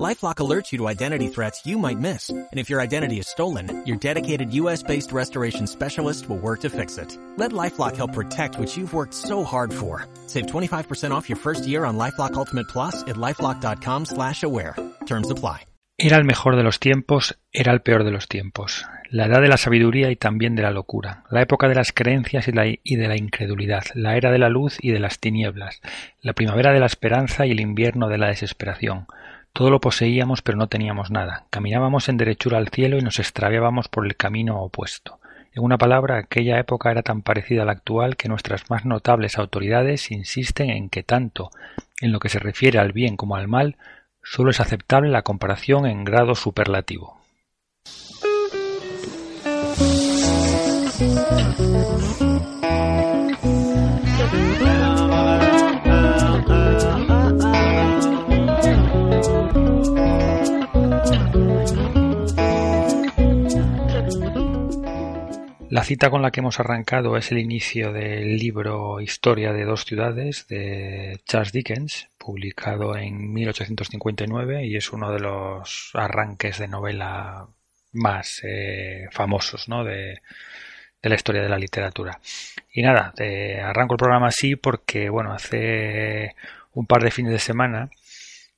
LifeLock alerts you to identity threats you might miss. And if your identity is stolen, your dedicated US-based restoration specialist will work to fix it. Let LifeLock help protect what you've worked so hard for. Save 25% off your first year on LifeLock Ultimate Plus at LifeLock.com slash aware. Terms apply. Era el mejor de los tiempos, era el peor de los tiempos. La edad de la sabiduría y también de la locura. La época de las creencias y, la, y de la incredulidad. La era de la luz y de las tinieblas. La primavera de la esperanza y el invierno de la desesperación todo lo poseíamos pero no teníamos nada. Caminábamos en derechura al cielo y nos extraviábamos por el camino opuesto. En una palabra, aquella época era tan parecida a la actual que nuestras más notables autoridades insisten en que tanto en lo que se refiere al bien como al mal, sólo es aceptable la comparación en grado superlativo. La cita con la que hemos arrancado es el inicio del libro Historia de dos ciudades de Charles Dickens, publicado en 1859 y es uno de los arranques de novela más eh, famosos de, la historia de la literatura. Y nada, arranco el programa así porque, bueno, hace un par de fines de semana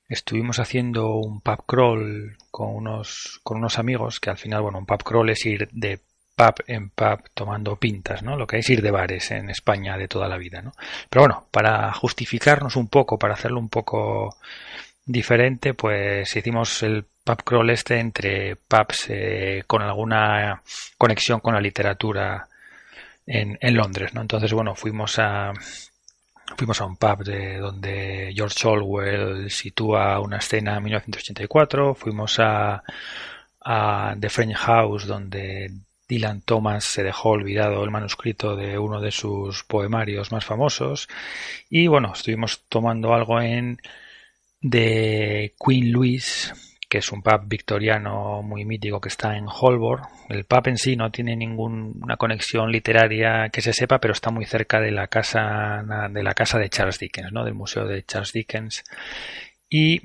estuvimos haciendo un pub crawl con unos, con unos amigos, que al final, bueno, un pub crawl es ir de pub en pub tomando pintas, ¿no? Lo que es ir de bares en España de toda la vida, ¿no? Pero bueno, para justificarnos un poco, para hacerlo un poco diferente, pues hicimos el pub crawl este entre pubs eh, con alguna conexión con la literatura en, Londres, ¿no? Entonces, bueno, fuimos a fuimos a un pub de donde George Orwell sitúa una escena en 1984, fuimos a a The French House donde Dylan Thomas se dejó olvidado el manuscrito de uno de sus poemarios más famosos y bueno, estuvimos tomando algo en de Queen Louise, que es un pub victoriano muy mítico que está en Holborn. El pub en sí no tiene ninguna conexión literaria que se sepa, pero está muy cerca de la casa de la casa de Charles Dickens, ¿no? del museo de Charles Dickens. Y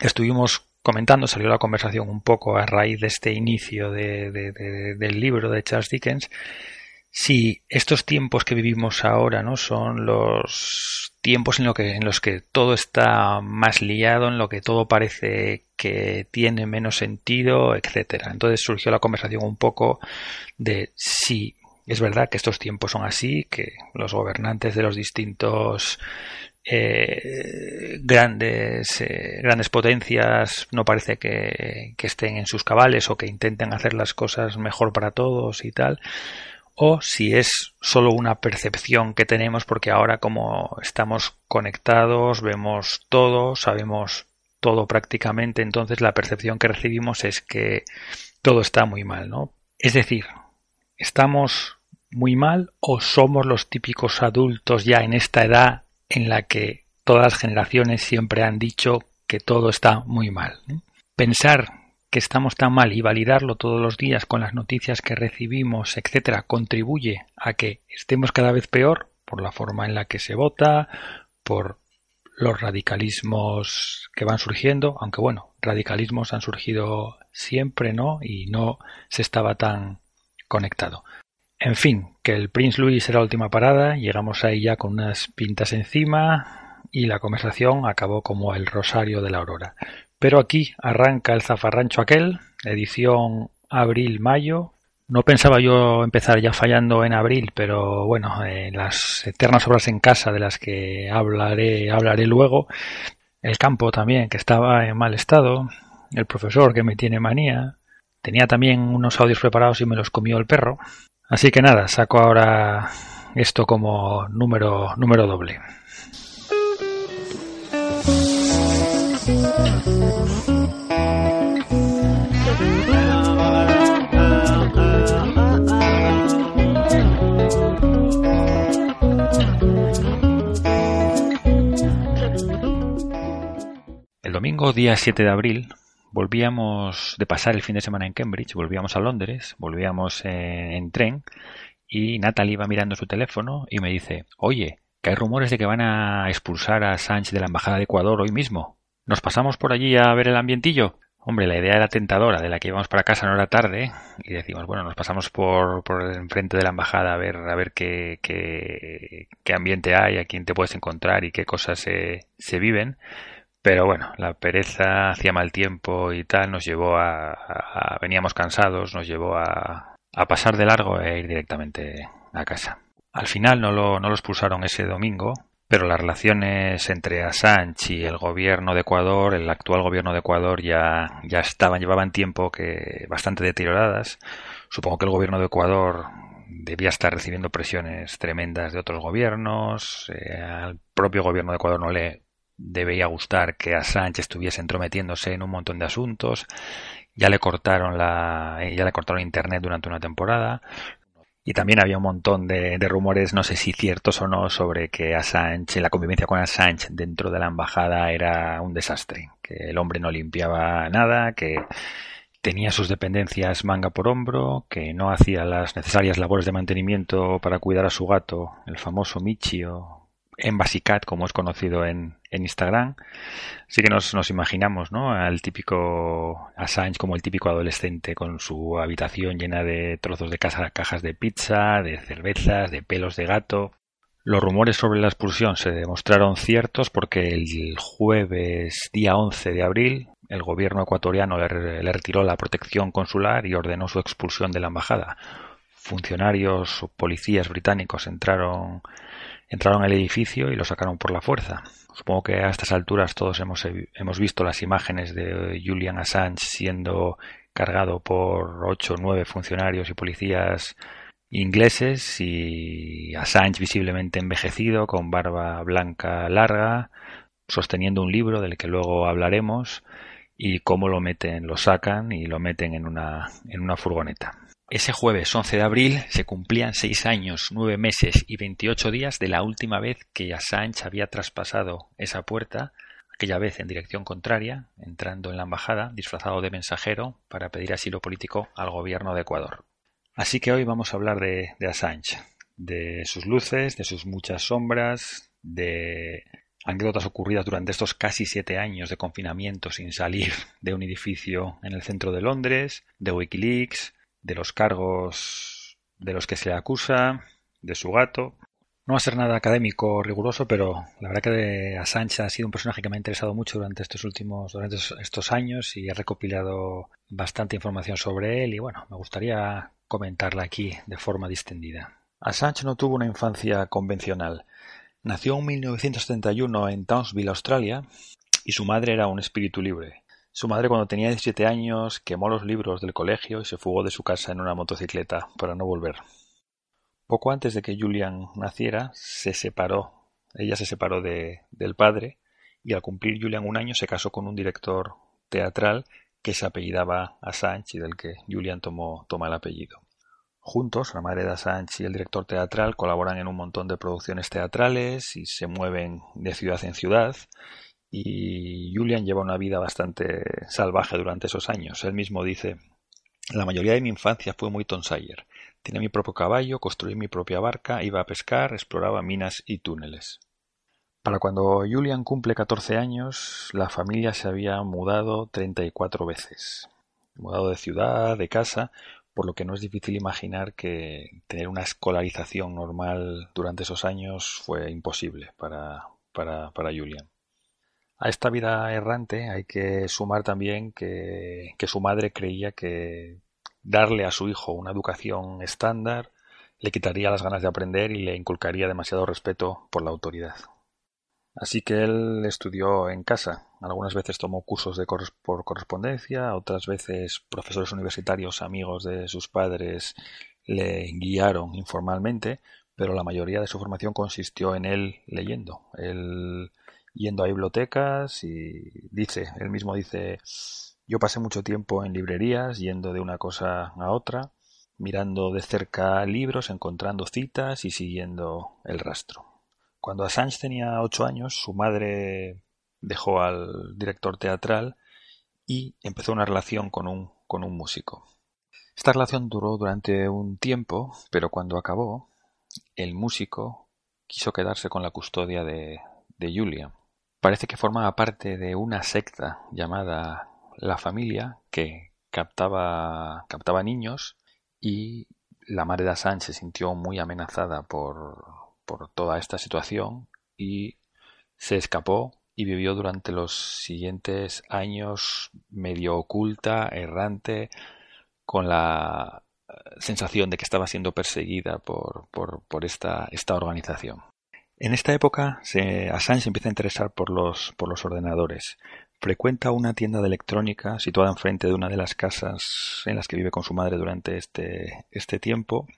estuvimos comentando, salió la conversación un poco a raíz de este inicio del libro de Charles Dickens, si estos tiempos que vivimos ahora no son los tiempos en, lo que, en los que todo está más liado, en lo que todo parece que tiene menos sentido, etcétera. Entonces surgió la conversación un poco de si es verdad que estos tiempos son así, que los gobernantes de los distintos eh, grandes, eh, grandes potencias no parece que, estén en sus cabales o que intenten hacer las cosas mejor para todos y tal o si es solo una percepción que tenemos porque ahora como estamos conectados, vemos todo, sabemos todo prácticamente, entonces la percepción que recibimos es que todo está muy mal, ¿no? Es decir, estamos muy mal o somos los típicos adultos ya en esta edad en la que todas las generaciones siempre han dicho que todo está muy mal. Pensar que estamos tan mal y validarlo todos los días con las noticias que recibimos, etcétera, contribuye a que estemos cada vez peor por la forma en la que se vota, por los radicalismos que van surgiendo, aunque bueno, radicalismos han surgido siempre, ¿no? Y no se estaba tan conectado. En fin, que el Prince Louis era la última parada, llegamos ahí ya con unas pintas encima y la conversación acabó como el rosario de la aurora. Pero aquí arranca el zafarrancho aquel, edición abril-mayo. No pensaba yo empezar ya fallando en abril, pero bueno, las eternas obras en casa de las que hablaré, hablaré luego. El campo también, que estaba en mal estado. El profesor que me tiene manía. Tenía también unos audios preparados y me los comió el perro. Así que nada, saco ahora esto como número, número doble. El domingo día 7 de abril volvíamos de pasar el fin de semana en Cambridge, volvíamos a Londres, volvíamos en, tren y Natalie iba mirando su teléfono y me dice, oye, que hay rumores de que van a expulsar a Sánchez de la Embajada de Ecuador hoy mismo. ¿Nos pasamos por allí a ver el ambientillo? Hombre, la idea era tentadora, de la que íbamos para casa no era tarde, y decimos, bueno, nos pasamos por, por enfrente de la embajada a ver, a ver qué, qué, qué ambiente hay, a quién te puedes encontrar y qué cosas se, se viven. Pero bueno, la pereza, hacía mal tiempo y tal, nos llevó a, veníamos cansados, nos llevó a, a, pasar de largo e ir directamente a casa. Al final no lo, no lo expulsaron ese domingo, pero las relaciones entre Assange y el gobierno de Ecuador, el actual gobierno de Ecuador, ya, ya estaban, llevaban tiempo que bastante deterioradas. Supongo que el gobierno de Ecuador debía estar recibiendo presiones tremendas de otros gobiernos. Eh, al propio gobierno de Ecuador no le debía gustar que Assange estuviese entrometiéndose en un montón de asuntos. Ya le cortaron la, ya le cortaron internet durante una temporada. Y también había un montón de, rumores, no sé si ciertos o no, sobre que Assange, la convivencia con Assange dentro de la embajada era un desastre, que el hombre no limpiaba nada, que tenía sus dependencias manga por hombro, que no hacía las necesarias labores de mantenimiento para cuidar a su gato, el famoso Michio, en Basicat, como es conocido en, en Instagram. Así que nos, nos, imaginamos, ¿no? Al típico Assange como el típico adolescente con su habitación llena de trozos de casa, cajas de pizza, de cervezas, de pelos de gato. Los rumores sobre la expulsión se demostraron ciertos porque el jueves día 11 de abril el gobierno ecuatoriano le, le retiró la protección consular y ordenó su expulsión de la embajada. Funcionarios o policías británicos entraron Entraron al edificio y lo sacaron por la fuerza. Supongo que a estas alturas todos hemos, hemos visto las imágenes de Julian Assange siendo cargado por ocho o nueve funcionarios y policías ingleses y Assange visiblemente envejecido, con barba blanca larga, sosteniendo un libro del que luego hablaremos y cómo lo meten, lo sacan y lo meten en una, en una furgoneta. Ese jueves 11 de abril se cumplían seis años, nueve meses y veintiocho días de la última vez que Assange había traspasado esa puerta, aquella vez en dirección contraria, entrando en la embajada disfrazado de mensajero para pedir asilo político al gobierno de Ecuador. Así que hoy vamos a hablar de, de Assange, de sus luces, de sus muchas sombras, de anécdotas ocurridas durante estos casi siete años de confinamiento sin salir de un edificio en el centro de Londres, de Wikileaks, de los cargos de los que se acusa, de su gato. No va a ser nada académico riguroso, pero la verdad que Assange ha sido un personaje que me ha interesado mucho durante estos últimos, durante estos años y he recopilado bastante información sobre él y bueno, me gustaría comentarla aquí de forma distendida. Assange no tuvo una infancia convencional. Nació en 1971 en Townsville, Australia, y su madre era un espíritu libre. Su madre cuando tenía 17 años quemó los libros del colegio y se fugó de su casa en una motocicleta para no volver. Poco antes de que Julian naciera, se separó. Ella se separó de, del padre y al cumplir Julian un año se casó con un director teatral que se apellidaba Assange y del que Julian tomó, toma el apellido. Juntos, la madre de Assange y el director teatral colaboran en un montón de producciones teatrales y se mueven de ciudad en ciudad y Julian lleva una vida bastante salvaje durante esos años. Él mismo dice, la mayoría de mi infancia fue muy Tom Sawyer. Tenía mi propio caballo, construí mi propia barca, iba a pescar, exploraba minas y túneles. Para cuando Julian cumple 14 años, la familia se había mudado 34 veces. Mudado de ciudad, de casa, por lo que no es difícil imaginar que tener una escolarización normal durante esos años fue imposible para, para, para Julian. A esta vida errante hay que sumar también que, su madre creía que darle a su hijo una educación estándar le quitaría las ganas de aprender y le inculcaría demasiado respeto por la autoridad. Así que él estudió en casa. Algunas veces tomó cursos de por correspondencia, otras veces profesores universitarios amigos de sus padres le guiaron informalmente, pero la mayoría de su formación consistió en él leyendo. Yendo a bibliotecas y dice, él mismo dice, yo pasé mucho tiempo en librerías, yendo de una cosa a otra, mirando de cerca libros, encontrando citas y siguiendo el rastro. Cuando Assange tenía ocho años, su madre dejó al director teatral y empezó una relación con un, con un músico. Esta relación duró durante un tiempo, pero cuando acabó, el músico quiso quedarse con la custodia de, de Julia. Parece que formaba parte de una secta llamada La Familia que captaba, captaba niños y la madre de Assange se sintió muy amenazada por, por toda esta situación y se escapó y vivió durante los siguientes años medio oculta, errante, con la eh, sensación de que estaba siendo perseguida por, por, esta, esta organización. En esta época, se, Assange empieza a interesar por los, por los ordenadores. Frecuenta una tienda de electrónica situada enfrente de una de las casas en las que vive con su madre durante este, este tiempo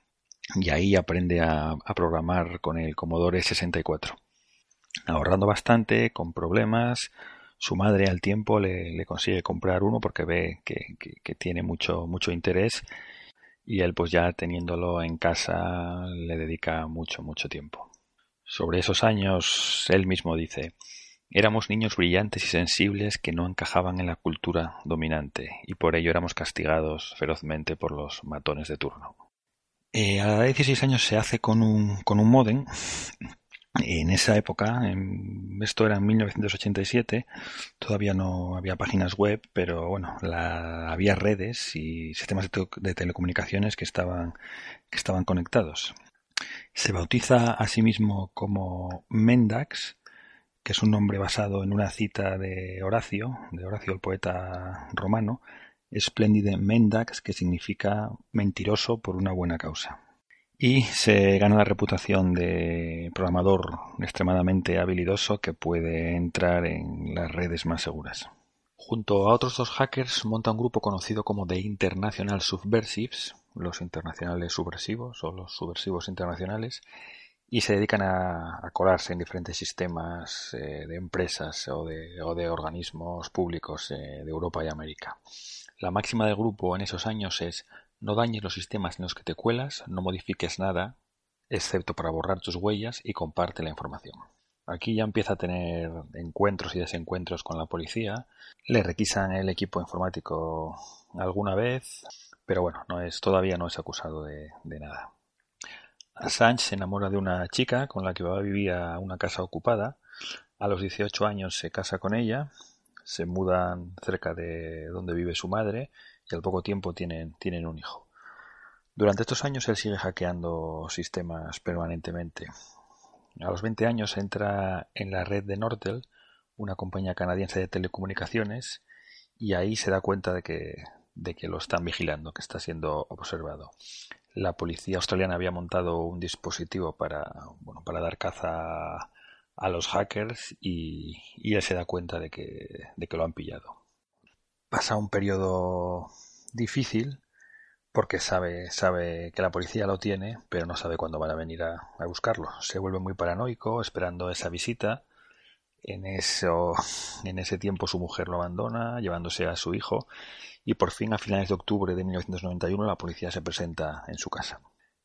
y ahí aprende a, programar con el Commodore 64 ahorrando bastante, con problemas. Su madre al tiempo le, consigue comprar uno porque ve que, tiene mucho, mucho interés y él pues ya teniéndolo en casa le dedica mucho, mucho tiempo. Sobre esos años él mismo dice Éramos niños brillantes y sensibles que no encajaban en la cultura dominante y por ello éramos castigados ferozmente por los matones de turno. Eh, a la edad de 16 años se hace con un, con un modem en esa época, esto era en 1987, todavía no había páginas web, pero bueno, había redes y sistemas de, telecomunicaciones que estaban, que estaban conectados. Se bautiza a sí mismo como Mendax, que es un nombre basado en una cita de Horacio, de Horacio el poeta romano, Splendide Mendax, que significa mentiroso por una buena causa y se gana la reputación de programador extremadamente habilidoso que puede entrar en las redes más seguras. Junto a otros dos hackers monta un grupo conocido como The International Subversives, los internacionales subversivos o los subversivos internacionales, y se dedican a, colarse en diferentes sistemas eh, de empresas o de, organismos públicos eh, de Europa y América. La máxima del grupo en esos años es no dañes los sistemas en los que te cuelas, no modifiques nada, excepto para borrar tus huellas y comparte la información. Aquí ya empieza a tener encuentros y desencuentros con la policía. Le requisan el equipo informático alguna vez, pero bueno, no es, todavía no es acusado de, de nada. Assange se enamora de una chica con la que va a vivir a una casa ocupada. A los 18 años se casa con ella, se mudan cerca de donde vive su madre y al poco tiempo tienen, tienen un hijo. Durante estos años él sigue hackeando sistemas permanentemente. A los 20 años entra en la red de Nortel, una compañía canadiense de telecomunicaciones, y ahí se da cuenta de que, de que lo están vigilando, que está siendo observado. La policía australiana había montado un dispositivo para, bueno, para dar caza a los hackers y, y él se da cuenta de que, de que lo han pillado pasa un periodo difícil porque sabe, sabe que la policía lo tiene, pero no sabe cuándo van a venir a, buscarlo. Se vuelve muy paranoico esperando esa visita. En, eso, en ese tiempo su mujer lo abandona, llevándose a su hijo, y por fin a finales de octubre de 1991 la policía se presenta en su casa.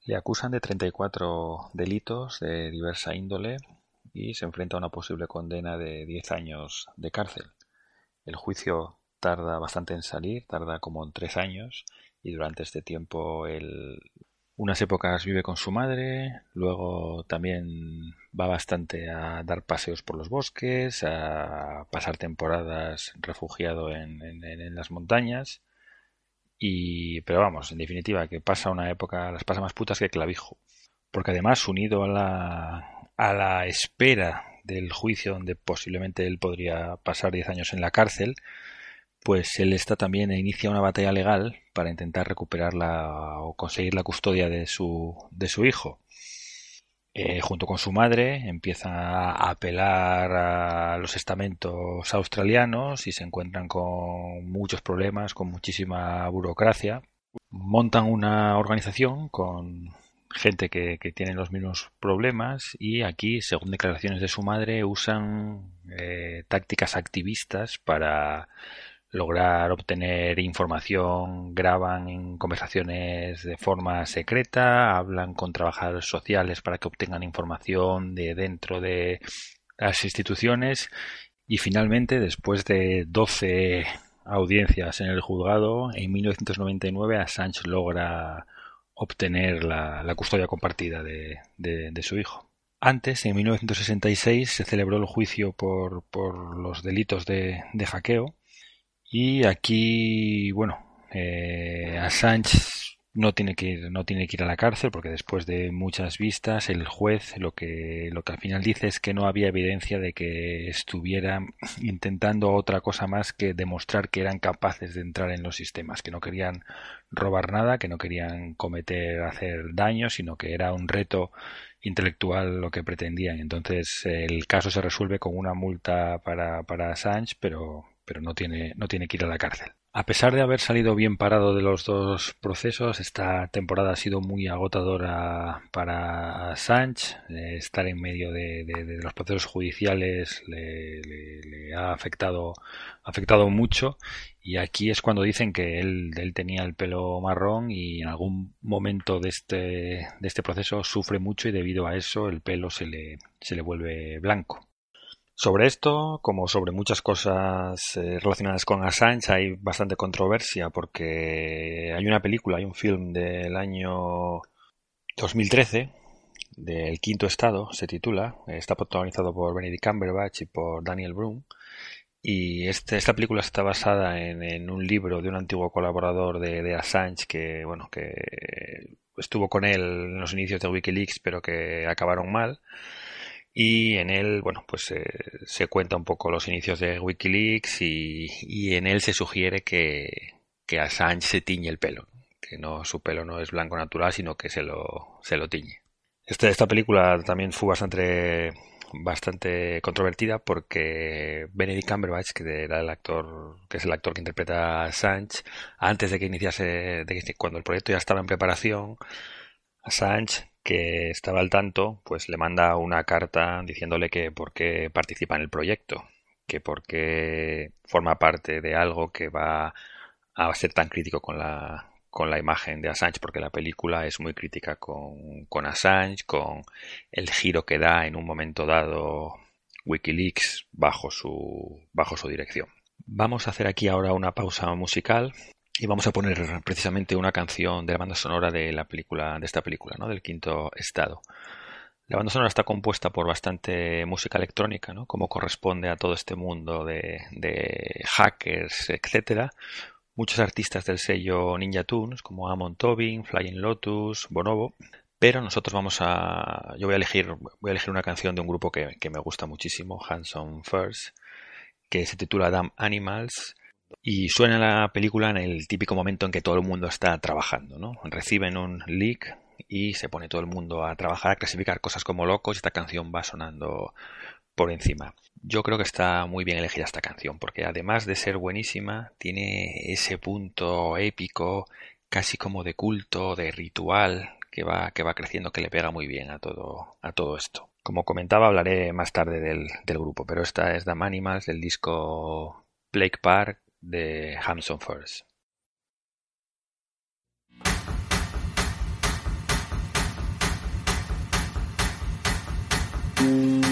Le acusan de 34 delitos de diversa índole y se enfrenta a una posible condena de 10 años de cárcel. El juicio tarda bastante en salir, tarda como en tres años y durante este tiempo él unas épocas vive con su madre, luego también va bastante a dar paseos por los bosques, a pasar temporadas refugiado en, las montañas y pero vamos, en definitiva que pasa una época, las pasa más putas que clavijo, porque además unido a la a la espera del juicio donde posiblemente él podría pasar diez años en la cárcel, pues él está también e inicia una batalla legal para intentar recuperar la, o conseguir la custodia de su, de su hijo. Eh, junto con su madre empieza a apelar a los estamentos australianos y se encuentran con muchos problemas, con muchísima burocracia. Montan una organización con gente que, que tiene los mismos problemas y aquí, según declaraciones de su madre, usan eh, tácticas activistas para lograr obtener información, graban conversaciones de forma secreta, hablan con trabajadores sociales para que obtengan información de dentro de las instituciones y finalmente, después de 12 audiencias en el juzgado, en 1999 Assange logra obtener la, custodia compartida de, su hijo. Antes, en 1966, se celebró el juicio por, los delitos de, hackeo y aquí, bueno, eh, Assange no tiene que ir, no tiene que ir a la cárcel porque después de muchas vistas el juez lo que lo que al final dice es que no había evidencia de que estuviera intentando otra cosa más que demostrar que eran capaces de entrar en los sistemas, que no querían robar nada, que no querían cometer hacer daño, sino que era un reto intelectual lo que pretendían. Entonces el caso se resuelve con una multa para para Assange, pero pero no tiene no tiene que ir a la cárcel. A pesar de haber salido bien parado de los dos procesos, esta temporada ha sido muy agotadora para Sánchez. Eh, estar en medio de, los procesos judiciales le, ha afectado, afectado mucho. Y aquí es cuando dicen que él, él, tenía el pelo marrón y en algún momento de este, de este proceso sufre mucho y debido a eso el pelo se le, se le vuelve blanco. Sobre esto, como sobre muchas cosas eh, relacionadas con Assange, hay bastante controversia porque hay una película, hay un film del año 2013, del Quinto Estado, se titula, está protagonizado por Benedict Cumberbatch y por Daniel Broom, y este, esta película está basada en, un libro de un antiguo colaborador de, de Assange que, bueno, que estuvo con él en los inicios de Wikileaks, pero que acabaron mal y en él, bueno, pues se cuenta un poco los inicios de Wikileaks y, en él se sugiere que, que Assange se tiñe el pelo, que no su pelo no es blanco natural, sino que se lo, se lo tiñe. Este, esta película también fue bastante bastante controvertida porque Benedict Cumberbatch, que era el actor, que es el actor que interpreta a Assange, antes de que iniciase, de cuando el proyecto ya estaba en preparación, Assange que estaba al tanto, pues le manda una carta diciéndole que por qué participa en el proyecto, que por qué forma parte de algo que va a ser tan crítico con la, con la imagen de Assange, porque la película es muy crítica con, con Assange, con el giro que da en un momento dado Wikileaks bajo su, bajo su dirección. Vamos a hacer aquí ahora una pausa musical y vamos a poner precisamente una canción de la banda sonora de la película, de esta película, ¿no? Del quinto estado. La banda sonora está compuesta por bastante música electrónica, ¿no? Como corresponde a todo este mundo de, hackers, etcétera. Muchos artistas del sello Ninja Tunes, como Amon Tobin, Flying Lotus, Bonobo. Pero nosotros vamos a. Yo voy a elegir, voy a elegir una canción de un grupo que, que me gusta muchísimo, Hanson First, que se titula Damn Animals y suena la película en el típico momento en que todo el mundo está trabajando, ¿no? Reciben un leak y se pone todo el mundo a trabajar, a clasificar cosas como locos y esta canción va sonando por encima. Yo creo que está muy bien elegida esta canción porque además de ser buenísima, tiene ese punto épico, casi como de culto, de ritual que va, que va creciendo, que le pega muy bien a todo, a todo esto. Como comentaba, hablaré más tarde del, del grupo, pero esta es The Animals del disco Plague Park de Hanson First. Mm.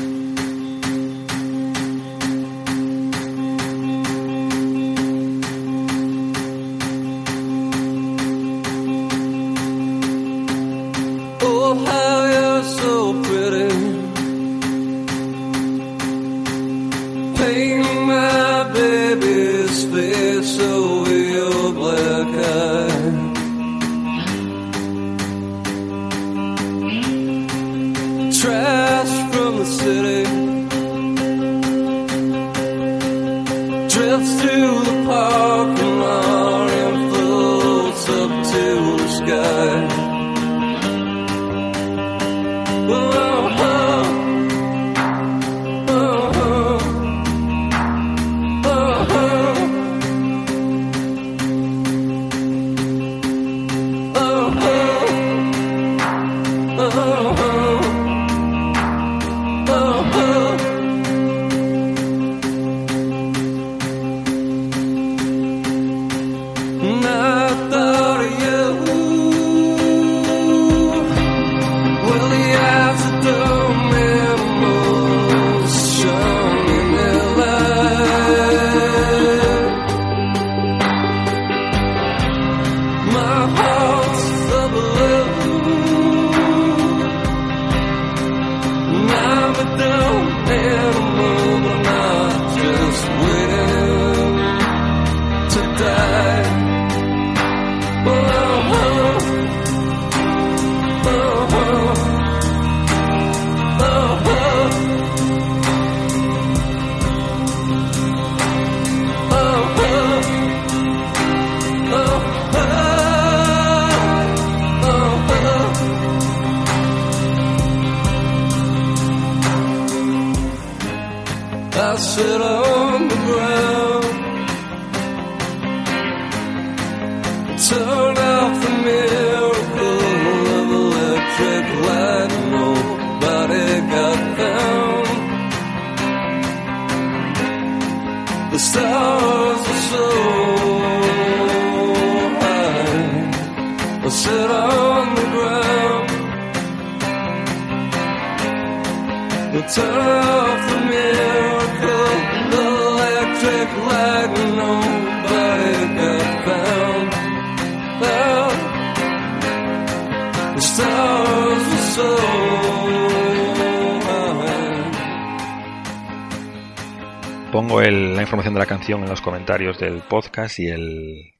La canción en los comentarios del podcast y el,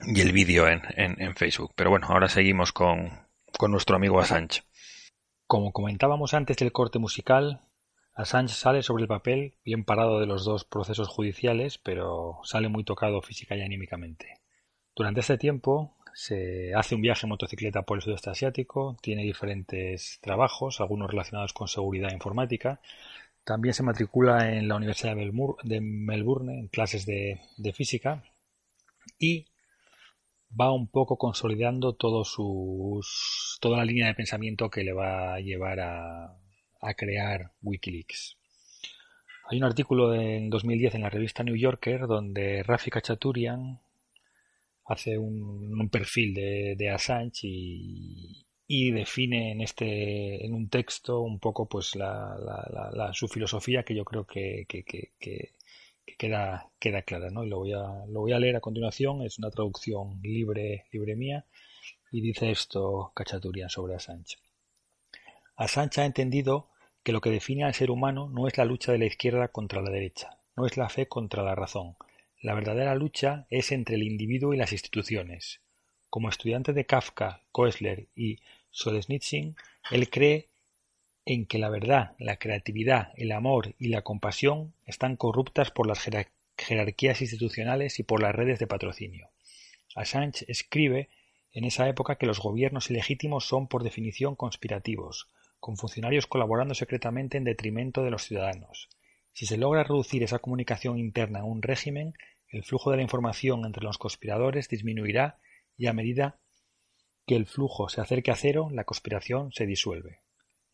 y el vídeo en, en- en Facebook. Pero bueno, ahora seguimos con, con nuestro amigo Assange. Como comentábamos antes del corte musical, Assange sale sobre el papel bien parado de los dos procesos judiciales, pero sale muy tocado física y anímicamente. Durante este tiempo se hace un viaje en motocicleta por el sudeste asiático, tiene diferentes trabajos, algunos relacionados con seguridad informática, también se matricula en la Universidad de Melbour- de Melbourne en clases de, física y va un poco consolidando todos sus, toda la línea de pensamiento que le va a llevar a, a crear Wikileaks. Hay un artículo en 2010 en la revista New Yorker donde Rafi Kachaturian hace un, un perfil de, de Assange y, y define en este en un texto un poco pues la, la- la- su filosofía que yo creo que, que- que- que- que queda, queda clara ¿no? y lo voy, a, lo voy a leer a continuación es una traducción libre libre mía y dice esto Cachaturian sobre Assange Assange ha entendido que lo que define al ser humano no es la lucha de la izquierda contra la derecha, no es la fe contra la razón. La verdadera lucha es entre el individuo y las instituciones. Como estudiante de Kafka, Koestler y Solzhenitsyn, él cree en que la verdad, la creatividad, el amor y la compasión están corruptas por las jerar- jerarquías institucionales y por las redes de patrocinio. Assange escribe en esa época que los gobiernos ilegítimos son por definición conspirativos, con funcionarios colaborando secretamente en detrimento de los ciudadanos. Si se logra reducir esa comunicación interna en un régimen, el flujo de la información entre los conspiradores disminuirá y a medida que el flujo se acerque a cero, la conspiración se disuelve.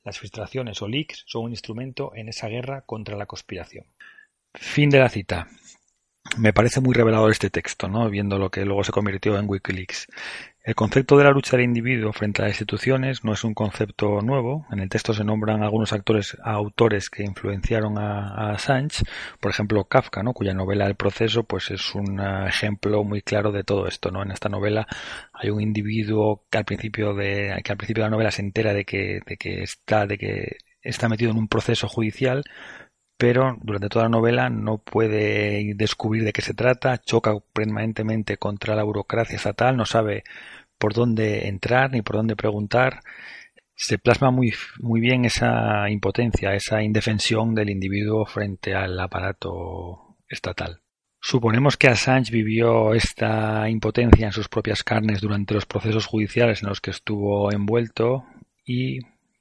Las filtraciones o leaks son un instrumento en esa guerra contra la conspiración. Fin de la cita. Me parece muy revelador este texto, ¿no? Viendo lo que luego se convirtió en Wikileaks. El concepto de la lucha del individuo frente a las instituciones no es un concepto nuevo. En el texto se nombran algunos actores, autores que influenciaron a, a Assange, por ejemplo Kafka, ¿no? cuya novela El proceso pues es un ejemplo muy claro de todo esto. ¿no? En esta novela hay un individuo que al principio de, que al principio de la novela se entera de que, de que está, de que está metido en un proceso judicial, pero durante toda la novela no puede descubrir de qué se trata, choca permanentemente contra la burocracia estatal, no sabe por dónde entrar ni por dónde preguntar. Se plasma muy, muy bien esa impotencia, esa indefensión del individuo frente al aparato estatal. Suponemos que Assange vivió esta impotencia en sus propias carnes durante los procesos judiciales en los que estuvo envuelto y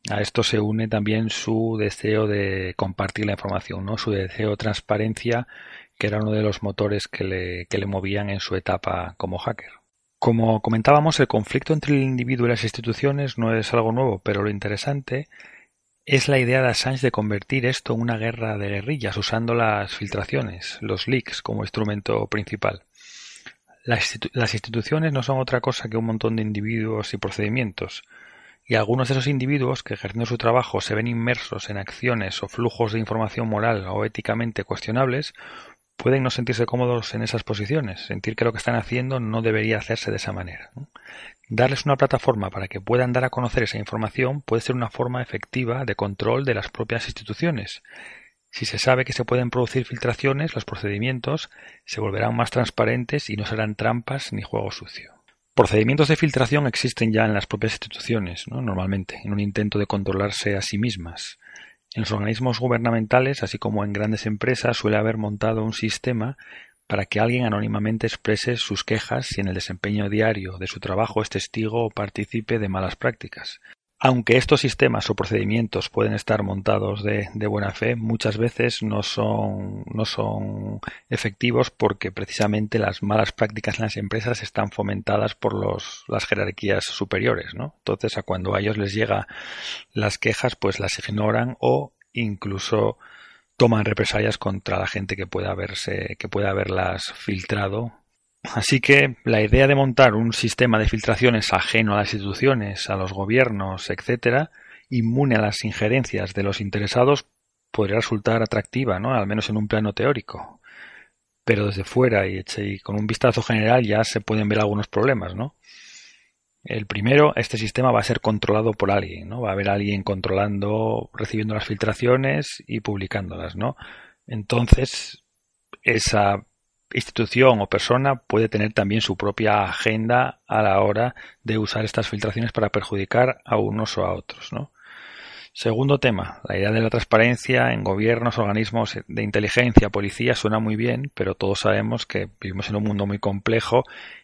a esto se une también su deseo de compartir la información, su deseo de transparencia, que era uno de los motores que le, que le movían en su etapa como hacker. Como comentábamos, el conflicto entre el individuo y las instituciones no es algo nuevo, pero lo interesante es la idea de Assange de convertir esto en una guerra de guerrillas usando las filtraciones, los leaks como instrumento principal. Las instituciones no son otra cosa que un montón de individuos y procedimientos, y algunos de esos individuos que ejerciendo su trabajo se ven inmersos en acciones o flujos de información moral o éticamente cuestionables, pueden no sentirse cómodos en esas posiciones, sentir que lo que están haciendo no debería hacerse de esa manera. Darles una plataforma para que puedan dar a conocer esa información puede ser una forma efectiva de control de las propias instituciones. Si se sabe que se pueden producir filtraciones, los procedimientos se volverán más transparentes y no serán trampas ni juego sucio. Procedimientos de filtración existen ya en las propias instituciones, ¿no? normalmente, en un intento de controlarse a sí mismas. En los organismos gubernamentales, así como en grandes empresas, suele haber montado un sistema para que alguien anónimamente exprese sus quejas si en el desempeño diario de su trabajo es testigo o participe de malas prácticas. Aunque estos sistemas o procedimientos pueden estar montados de, buena fe, muchas veces no son, no son efectivos porque precisamente las malas prácticas en las empresas están fomentadas por los, las jerarquías superiores, ¿no? Entonces, a cuando a ellos les llegan las quejas, pues las ignoran o incluso toman represalias contra la gente que pueda haberse, que pueda haberlas filtrado Así que la idea de montar un sistema de filtraciones ajeno a las instituciones, a los gobiernos, etcétera, inmune a las injerencias de los interesados, podría resultar atractiva, ¿no? Al menos en un plano teórico. Pero desde fuera y, y con un vistazo general ya se pueden ver algunos problemas, ¿no? El primero, este sistema va a ser controlado por alguien, ¿no? Va a haber alguien controlando, recibiendo las filtraciones y publicándolas, ¿no? Entonces, esa institución o persona puede tener también su propia agenda a la hora de usar estas filtraciones para perjudicar a unos o a otros, ¿no? Segundo tema, la idea de la transparencia en gobiernos, organismos de inteligencia, policía suena muy bien, pero todos sabemos que vivimos en un mundo muy complejo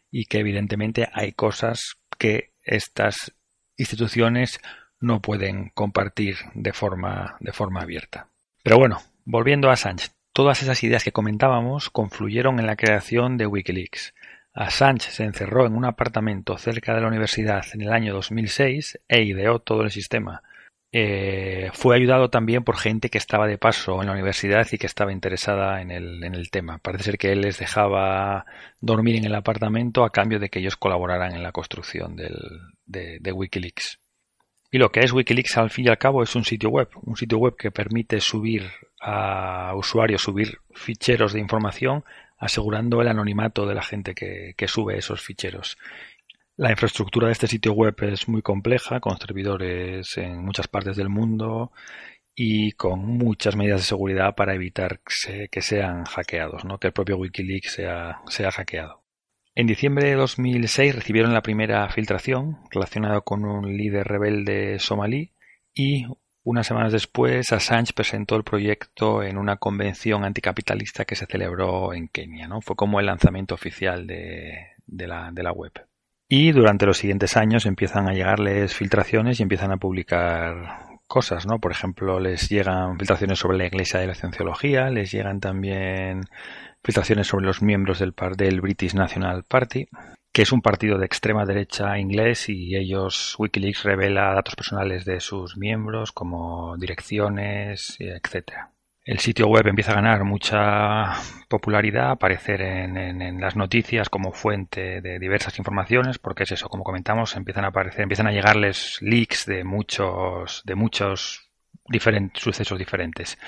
y que evidentemente hay cosas que estas instituciones no pueden compartir de forma, de forma abierta. Pero bueno, volviendo a Sánchez, Todas esas ideas que comentábamos confluyeron en la creación de Wikileaks. Assange se encerró en un apartamento cerca de la universidad en el año 2006 e ideó todo el sistema. Eh, fue ayudado también por gente que estaba de paso en la universidad y que estaba interesada en el, tema. Parece ser que él les dejaba dormir en el apartamento a cambio de que ellos colaboraran en la construcción de Wikileaks. Y lo que es Wikileaks al fin y al cabo es un sitio web, un sitio web que permite subir a usuarios, subir ficheros de información asegurando el anonimato de la gente que, que sube esos ficheros. La infraestructura de este sitio web es muy compleja, con servidores en muchas partes del mundo y con muchas medidas de seguridad para evitar que, se, que sean hackeados, ¿no? que el propio Wikileaks sea, sea hackeado. En diciembre de 2006 recibieron la primera filtración relacionada con un líder rebelde somalí y unas semanas después Assange presentó el proyecto en una convención anticapitalista que se celebró en Kenia. ¿no? Fue como el lanzamiento oficial de, de, la, de la web. Y durante los siguientes años empiezan a llegarles filtraciones y empiezan a publicar cosas, ¿no? Por ejemplo, les llegan filtraciones sobre la Iglesia de la Cienciología, les llegan también filtraciones sobre los miembros del, del British National Party, que es un partido de extrema derecha inglés y ellos, Wikileaks revela datos personales de sus miembros como direcciones, etcétera. El sitio web empieza a ganar mucha popularidad, aparecer en, en, las noticias como fuente de diversas informaciones, porque es eso, como comentamos, empiezan a aparecer, empiezan a llegarles leaks de muchos, de muchos diferentes, sucesos diferentes.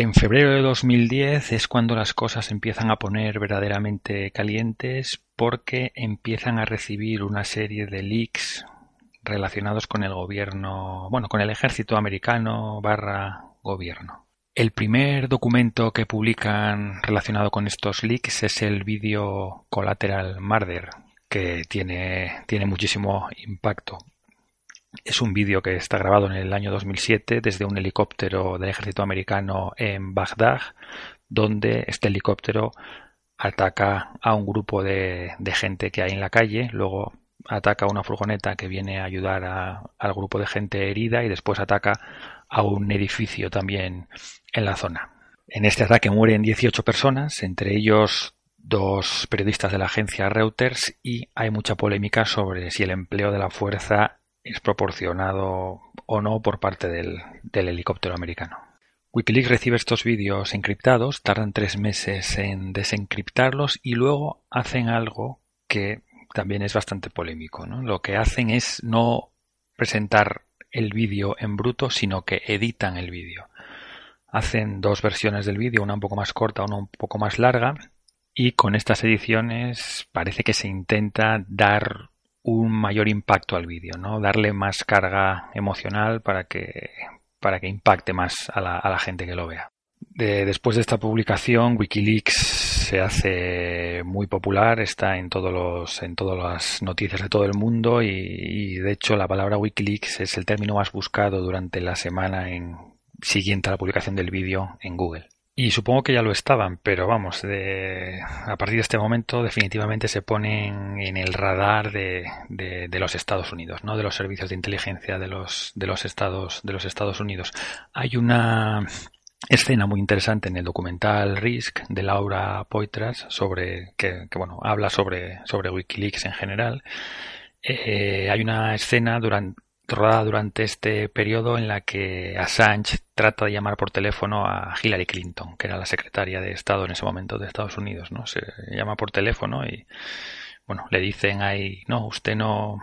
En febrero de 2010 es cuando las cosas empiezan a poner verdaderamente calientes porque empiezan a recibir una serie de leaks relacionados con el gobierno, bueno, con el ejército americano barra gobierno. El primer documento que publican relacionado con estos leaks es el vídeo Collateral Murder, que tiene, tiene muchísimo impacto. Es un vídeo que está grabado en el año 2007 desde un helicóptero del ejército americano en Bagdad, donde este helicóptero ataca a un grupo de, gente que hay en la calle, luego ataca a una furgoneta que viene a ayudar al grupo de gente herida y después ataca a un edificio también en la zona. En este ataque mueren 18 personas, entre ellos dos periodistas de la agencia Reuters y hay mucha polémica sobre si el empleo de la fuerza es proporcionado o no por parte del, helicóptero americano. Wikileaks recibe estos vídeos encriptados, tardan tres meses en desencriptarlos y luego hacen algo que también es bastante polémico. ¿no? Lo que hacen es no presentar el vídeo en bruto, sino que editan el vídeo. Hacen dos versiones del vídeo, una un poco más corta, una un poco más larga, y con estas ediciones parece que se intenta dar un mayor impacto al vídeo, ¿no? Darle más carga emocional para que, para que impacte más a la, a la gente que lo vea. De, después de esta publicación, Wikileaks se hace muy popular, está en todos los, en todas las noticias de todo el mundo y, y, de hecho la palabra Wikileaks es el término más buscado durante la semana en, siguiente a la publicación del vídeo en Google. Y supongo que ya lo estaban, pero vamos, de, a partir de este momento definitivamente se ponen en el radar de, de, de, los Estados Unidos, ¿no? De los servicios de inteligencia de los, de los Estados, de los Estados Unidos. Hay una escena muy interesante en el documental Risk de Laura Poitras sobre que, que bueno habla sobre sobre WikiLeaks en general. Eh, hay una escena durante rodada durante este periodo en la que Assange trata de llamar por teléfono a Hillary Clinton, que era la secretaria de Estado en ese momento de Estados Unidos, ¿no? Se llama por teléfono y bueno, le dicen ahí, no, usted no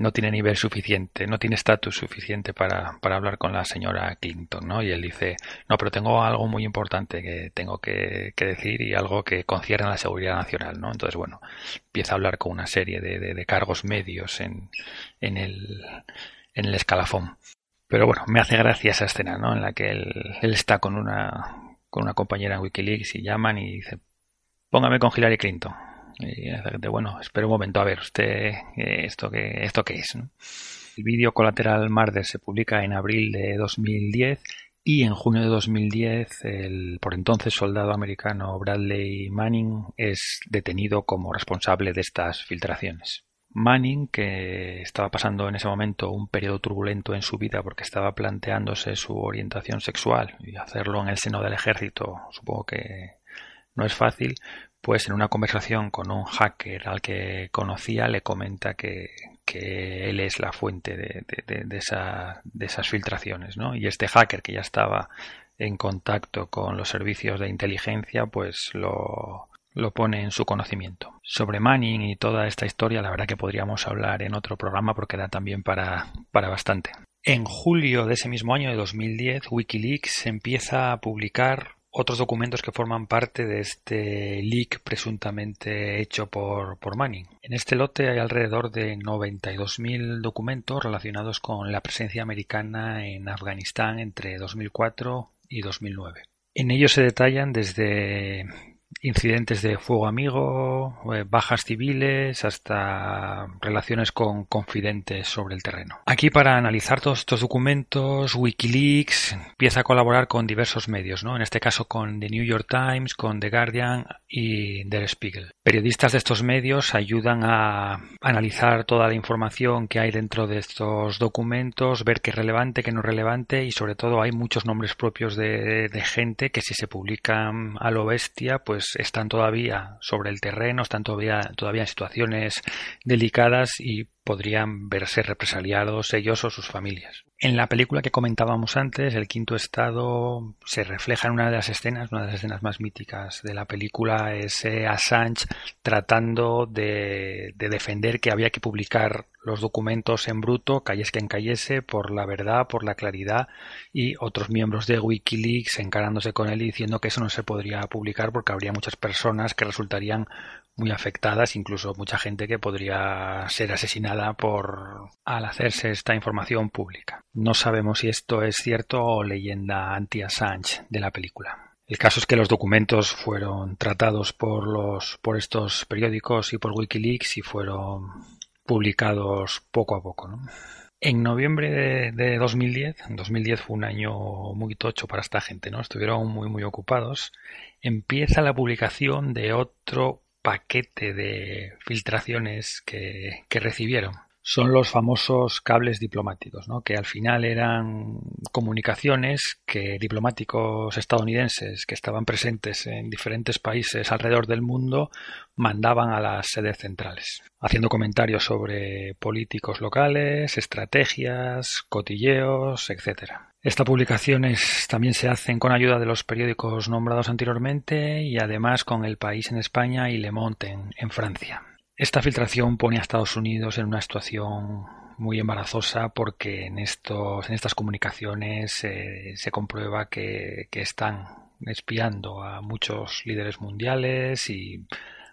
no tiene nivel suficiente, no tiene estatus suficiente para, para hablar con la señora Clinton, ¿no? Y él dice, no, pero tengo algo muy importante que tengo que, decir y algo que concierne a la seguridad nacional, ¿no? Entonces, bueno, empieza a hablar con una serie de, de, de cargos medios en, en el, en el escalafón. Pero bueno, me hace gracia esa escena, ¿no? En la que él, está con una, con una compañera en Wikileaks y llaman y dice, póngame con Hillary Clinton. Y la gente, bueno, espera un momento, a ver, usted, ¿esto qué, esto qué es? El vídeo Colateral Marder se publica en abril de 2010 y en junio de 2010 el por entonces soldado americano Bradley Manning es detenido como responsable de estas filtraciones. Manning, que estaba pasando en ese momento un periodo turbulento en su vida porque estaba planteándose su orientación sexual y hacerlo en el seno del ejército, supongo que no es fácil, pues en una conversación con un hacker al que conocía le comenta que, que él es la fuente de, de, de, de esas filtraciones, ¿no? Y este hacker que ya estaba en contacto con los servicios de inteligencia, pues lo, lo pone en su conocimiento. Sobre Manning y toda esta historia, la verdad que podríamos hablar en otro programa porque da también para, para bastante. En julio de ese mismo año de 2010, Wikileaks empieza a publicar otros documentos que forman parte de este leak presuntamente hecho por, por Manning. En este lote hay alrededor de 92.000 documentos relacionados con la presencia americana en Afganistán entre 2004 y 2009. En ellos se detallan desde incidentes de fuego amigo, eh, bajas civiles, hasta relaciones con confidentes sobre el terreno. Aquí para analizar todos estos documentos, Wikileaks empieza a colaborar con diversos medios, ¿no? En este caso con The New York Times, con The Guardian y Der Spiegel. Periodistas de estos medios ayudan a analizar toda la información que hay dentro de estos documentos, ver qué es relevante, qué no es relevante y sobre todo hay muchos nombres propios de, de gente que si se publican a lo bestia, pues están todavía sobre el terreno, están todavía, todavía en situaciones delicadas y podrían verse represaliados ellos o sus familias. En la película que comentábamos antes, El Quinto Estado, se refleja en una de las escenas, una de las escenas más míticas de la película, es Assange tratando de defender que había que publicar los documentos en bruto, calles que cayese, por la verdad, por la claridad, y otros miembros de Wikileaks encarándose con él y diciendo que eso no se podría publicar porque habría muchas personas que resultarían muy afectadas, incluso mucha gente que podría ser asesinada por al hacerse esta información pública. No sabemos si esto es cierto o leyenda anti-Assange de la película. El caso es que los documentos fueron tratados por los por estos periódicos y por WikiLeaks y fueron publicados poco a poco. En noviembre de, de 2010, 2010 fue un año muy tocho para esta gente, ¿no? Estuvieron muy muy ocupados. Empieza la publicación de otro paquete de filtraciones que, que recibieron son los famosos cables diplomáticos, ¿no? que al final eran comunicaciones que diplomáticos estadounidenses que estaban presentes en diferentes países alrededor del mundo mandaban a las sedes centrales, haciendo comentarios sobre políticos locales, estrategias, cotilleos, etc. Estas publicaciones también se hacen con ayuda de los periódicos nombrados anteriormente y además con El País en España y Le Monde en, en Francia. Esta filtración pone a Estados Unidos en una situación muy embarazosa porque en estos en estas comunicaciones eh, se comprueba que, que, están espiando a muchos líderes mundiales y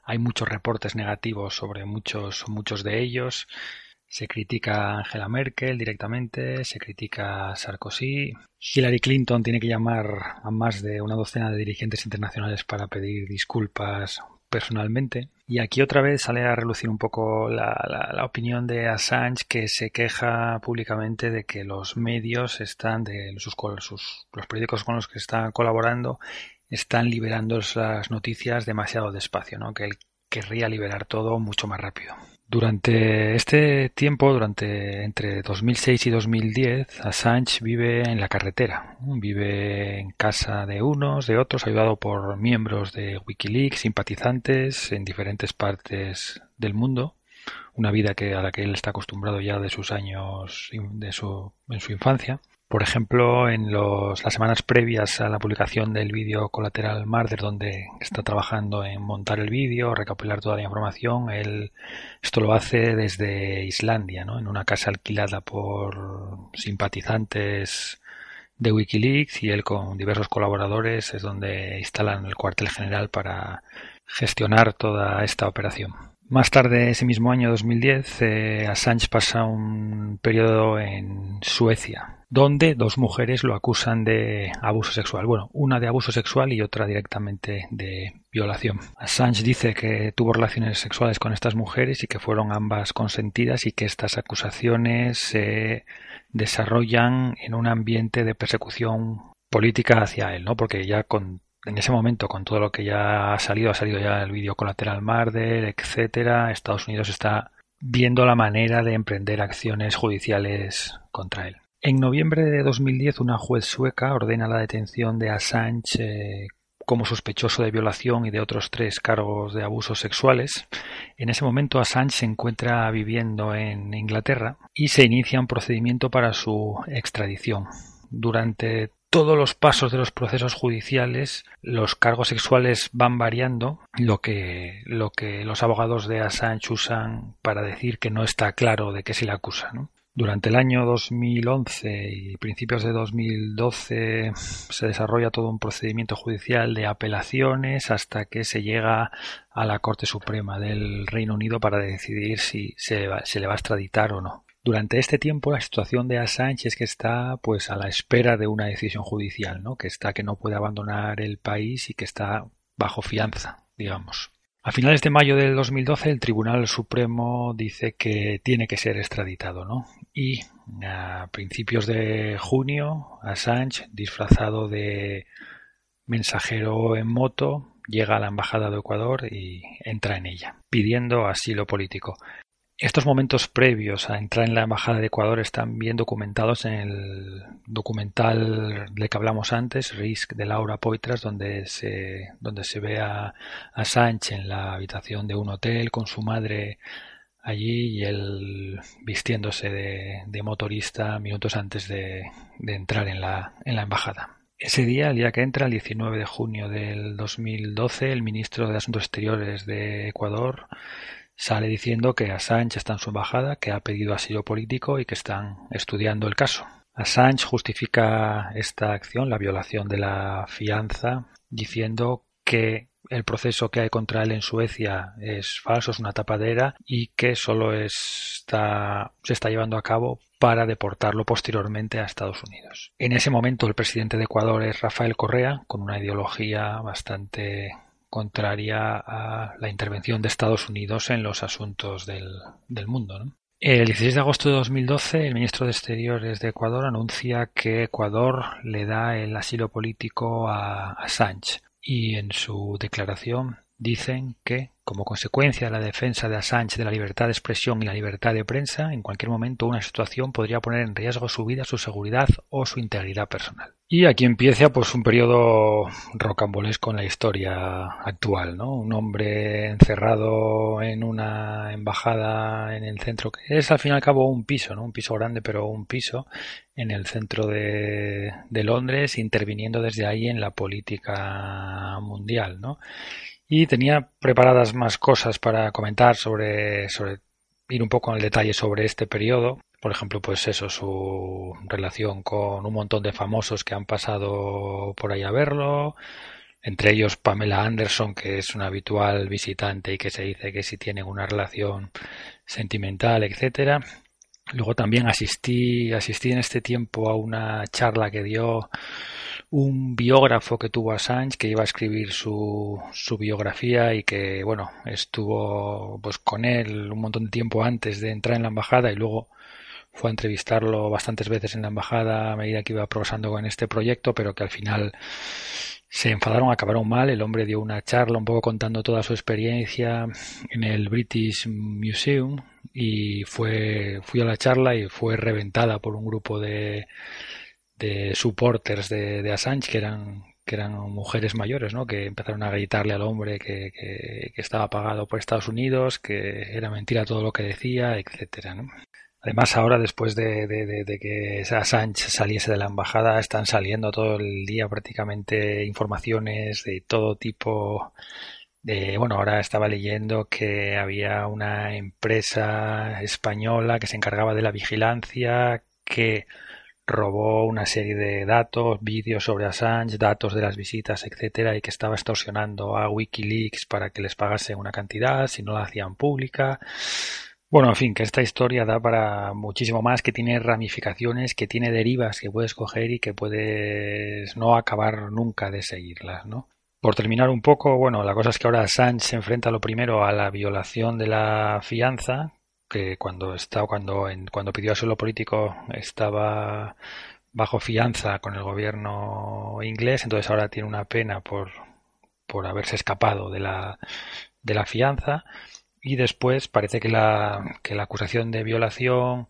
hay muchos reportes negativos sobre muchos muchos de ellos se critica a Angela Merkel directamente, se critica a Sarkozy. Hillary Clinton tiene que llamar a más de una docena de dirigentes internacionales para pedir disculpas personalmente. Y aquí otra vez sale a relucir un poco la, la, la, opinión de Assange que se queja públicamente de que los medios están, de sus, sus, los periódicos con los que está colaborando, están liberando las noticias demasiado despacio, ¿no? que él querría liberar todo mucho más rápido. Durante este tiempo, durante entre 2006 y 2010, Assange vive en la carretera, vive en casa de unos, de otros, ayudado por miembros de Wikileaks, simpatizantes en diferentes partes del mundo, una vida que a la que él está acostumbrado ya de sus años de su, en su infancia. Por ejemplo, en los, las semanas previas a la publicación del vídeo Colateral Murder, donde está trabajando en montar el vídeo, recopilar toda la información, él esto lo hace desde Islandia, ¿no? en una casa alquilada por simpatizantes de Wikileaks y él con diversos colaboradores es donde instalan el cuartel general para gestionar toda esta operación. Más tarde, ese mismo año 2010, eh, Assange pasa un periodo en Suecia, donde dos mujeres lo acusan de abuso sexual. Bueno, una de abuso sexual y otra directamente de violación. Assange dice que tuvo relaciones sexuales con estas mujeres y que fueron ambas consentidas y que estas acusaciones se desarrollan en un ambiente de persecución política hacia él, ¿no? Porque ya con en ese momento, con todo lo que ya ha salido, ha salido ya el vídeo colateral Marder, etcétera, Estados Unidos está viendo la manera de emprender acciones judiciales contra él. En noviembre de 2010, una juez sueca ordena la detención de Assange eh, como sospechoso de violación y de otros tres cargos de abusos sexuales. En ese momento Assange se encuentra viviendo en Inglaterra y se inicia un procedimiento para su extradición. Durante todos los pasos de los procesos judiciales, los cargos sexuales van variando, lo que, lo que los abogados de Assange usan para decir que no está claro de qué se le acusa. Durante el año 2011 y principios de 2012 se desarrolla todo un procedimiento judicial de apelaciones hasta que se llega a la Corte Suprema del Reino Unido para decidir si se, le va a extraditar o no. Durante este tiempo la situación de Assange es que está pues a la espera de una decisión judicial, ¿no? Que está que no puede abandonar el país y que está bajo fianza, digamos. A finales de mayo del 2012 el Tribunal Supremo dice que tiene que ser extraditado, ¿no? Y a principios de junio Assange, disfrazado de mensajero en moto, llega a la Embajada de Ecuador y entra en ella, pidiendo asilo político. Estos momentos previos a entrar en la Embajada de Ecuador están bien documentados en el documental del que hablamos antes, Risk de Laura Poitras, donde se, donde se ve a, Sánchez en la habitación de un hotel con su madre allí y él vistiéndose de, motorista minutos antes de, de entrar en la, en la embajada. Ese día, el día que entra, el 19 de junio del 2012, el ministro de Asuntos Exteriores de Ecuador sale diciendo que Assange está en su embajada, que ha pedido asilo político y que están estudiando el caso. Assange justifica esta acción, la violación de la fianza, diciendo que el proceso que hay contra él en Suecia es falso, es una tapadera y que solo está, se está llevando a cabo para deportarlo posteriormente a Estados Unidos. En ese momento el presidente de Ecuador es Rafael Correa, con una ideología bastante contraria a la intervención de Estados Unidos en los asuntos del, mundo. El 16 de agosto de 2012, el ministro de Exteriores de Ecuador anuncia que Ecuador le da el asilo político a Assange y en su declaración dicen que, como consecuencia de la defensa de Assange de la libertad de expresión y la libertad de prensa, en cualquier momento una situación podría poner en riesgo su vida, su seguridad o su integridad personal. Y aquí empieza pues un periodo rocambolesco en la historia actual, ¿no? Un hombre encerrado en una embajada en el centro, que es al fin y al cabo un piso, ¿no? Un piso grande, pero un piso en el centro de, Londres, interviniendo desde ahí en la política mundial, ¿no? Y tenía preparadas más cosas para comentar sobre, sobre ir un poco en el detalle sobre este periodo, por ejemplo, pues eso, su relación con un montón de famosos que han pasado por ahí a verlo, entre ellos Pamela Anderson, que es un habitual visitante y que se dice que si tienen una relación sentimental, etcétera. Luego también asistí, asistí en este tiempo a una charla que dio un biógrafo que tuvo Assange que iba a escribir su, su biografía y que bueno estuvo pues con él un montón de tiempo antes de entrar en la embajada y luego fue a entrevistarlo bastantes veces en la embajada a medida que iba progresando con este proyecto, pero que al final se enfadaron, acabaron mal. El hombre dio una charla un poco contando toda su experiencia en el British Museum y fue fui a la charla y fue reventada por un grupo de, de supporters de, de Assange que eran que eran mujeres mayores, ¿no? Que empezaron a gritarle al hombre que, que, estaba pagado por Estados Unidos, que era mentira todo lo que decía, etcétera, ¿no? Además, ahora, después de, de, de, que Assange saliese de la embajada, están saliendo todo el día prácticamente informaciones de todo tipo. De, bueno, ahora estaba leyendo que había una empresa española que se encargaba de la vigilancia, que robó una serie de datos, vídeos sobre Assange, datos de las visitas, etcétera, y que estaba extorsionando a Wikileaks para que les pagase una cantidad si no la hacían pública. Bueno, en fin, que esta historia da para muchísimo más, que tiene ramificaciones, que tiene derivas que puedes coger y que puedes no acabar nunca de seguirlas, ¿no? Por terminar un poco, bueno, la cosa es que ahora Assange se enfrenta lo primero a la violación de la fianza, que cuando está, cuando, en, cuando pidió asilo político estaba bajo fianza con el gobierno inglés, entonces ahora tiene una pena por, por haberse escapado de la, de la fianza. Y después parece que la, que la acusación de violación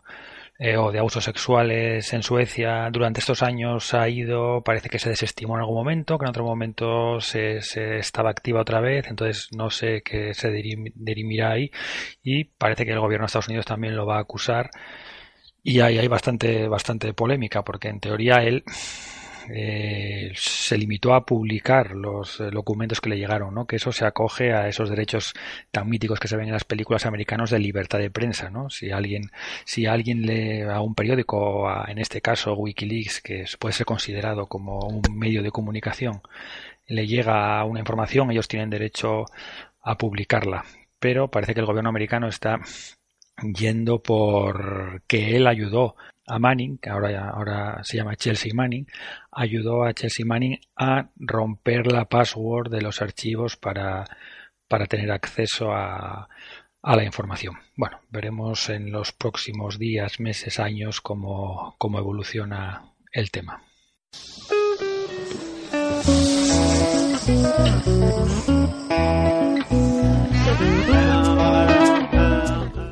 eh, o de abusos sexuales en Suecia durante estos años ha ido, parece que se desestimó en algún momento, que en otro momento se, se estaba activa otra vez, entonces no sé qué se dirimirá ahí. Y parece que el gobierno de Estados Unidos también lo va a acusar. Y ahí hay bastante, bastante polémica porque en teoría él eh, se limitó a publicar los eh, documentos que le llegaron, ¿no? Que eso se acoge a esos derechos tan míticos que se ven en las películas americanas de libertad de prensa, ¿no? Si alguien, si alguien lee a un periódico, a, en este caso WikiLeaks, que puede ser considerado como un medio de comunicación, le llega una información, ellos tienen derecho a publicarla. Pero parece que el gobierno americano está yendo por que él ayudó a Manning, que ahora, ahora se llama Chelsea Manning, ayudó a Chelsea Manning a romper la password de los archivos para, para tener acceso a, a la información. Bueno, veremos en los próximos días, meses, años cómo, cómo evoluciona el tema.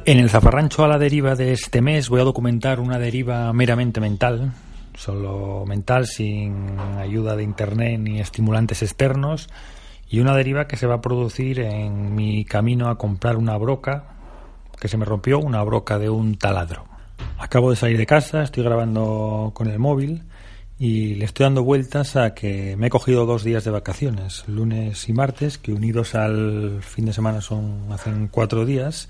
En el zafarrancho a la deriva de este mes voy a documentar una deriva meramente mental, solo mental, sin ayuda de internet ni estimulantes externos, y una deriva que se va a producir en mi camino a comprar una broca que se me rompió, una broca de un taladro. Acabo de salir de casa, estoy grabando con el móvil y le estoy dando vueltas a que me he cogido dos días de vacaciones, lunes y martes, que unidos al fin de semana son hacen cuatro días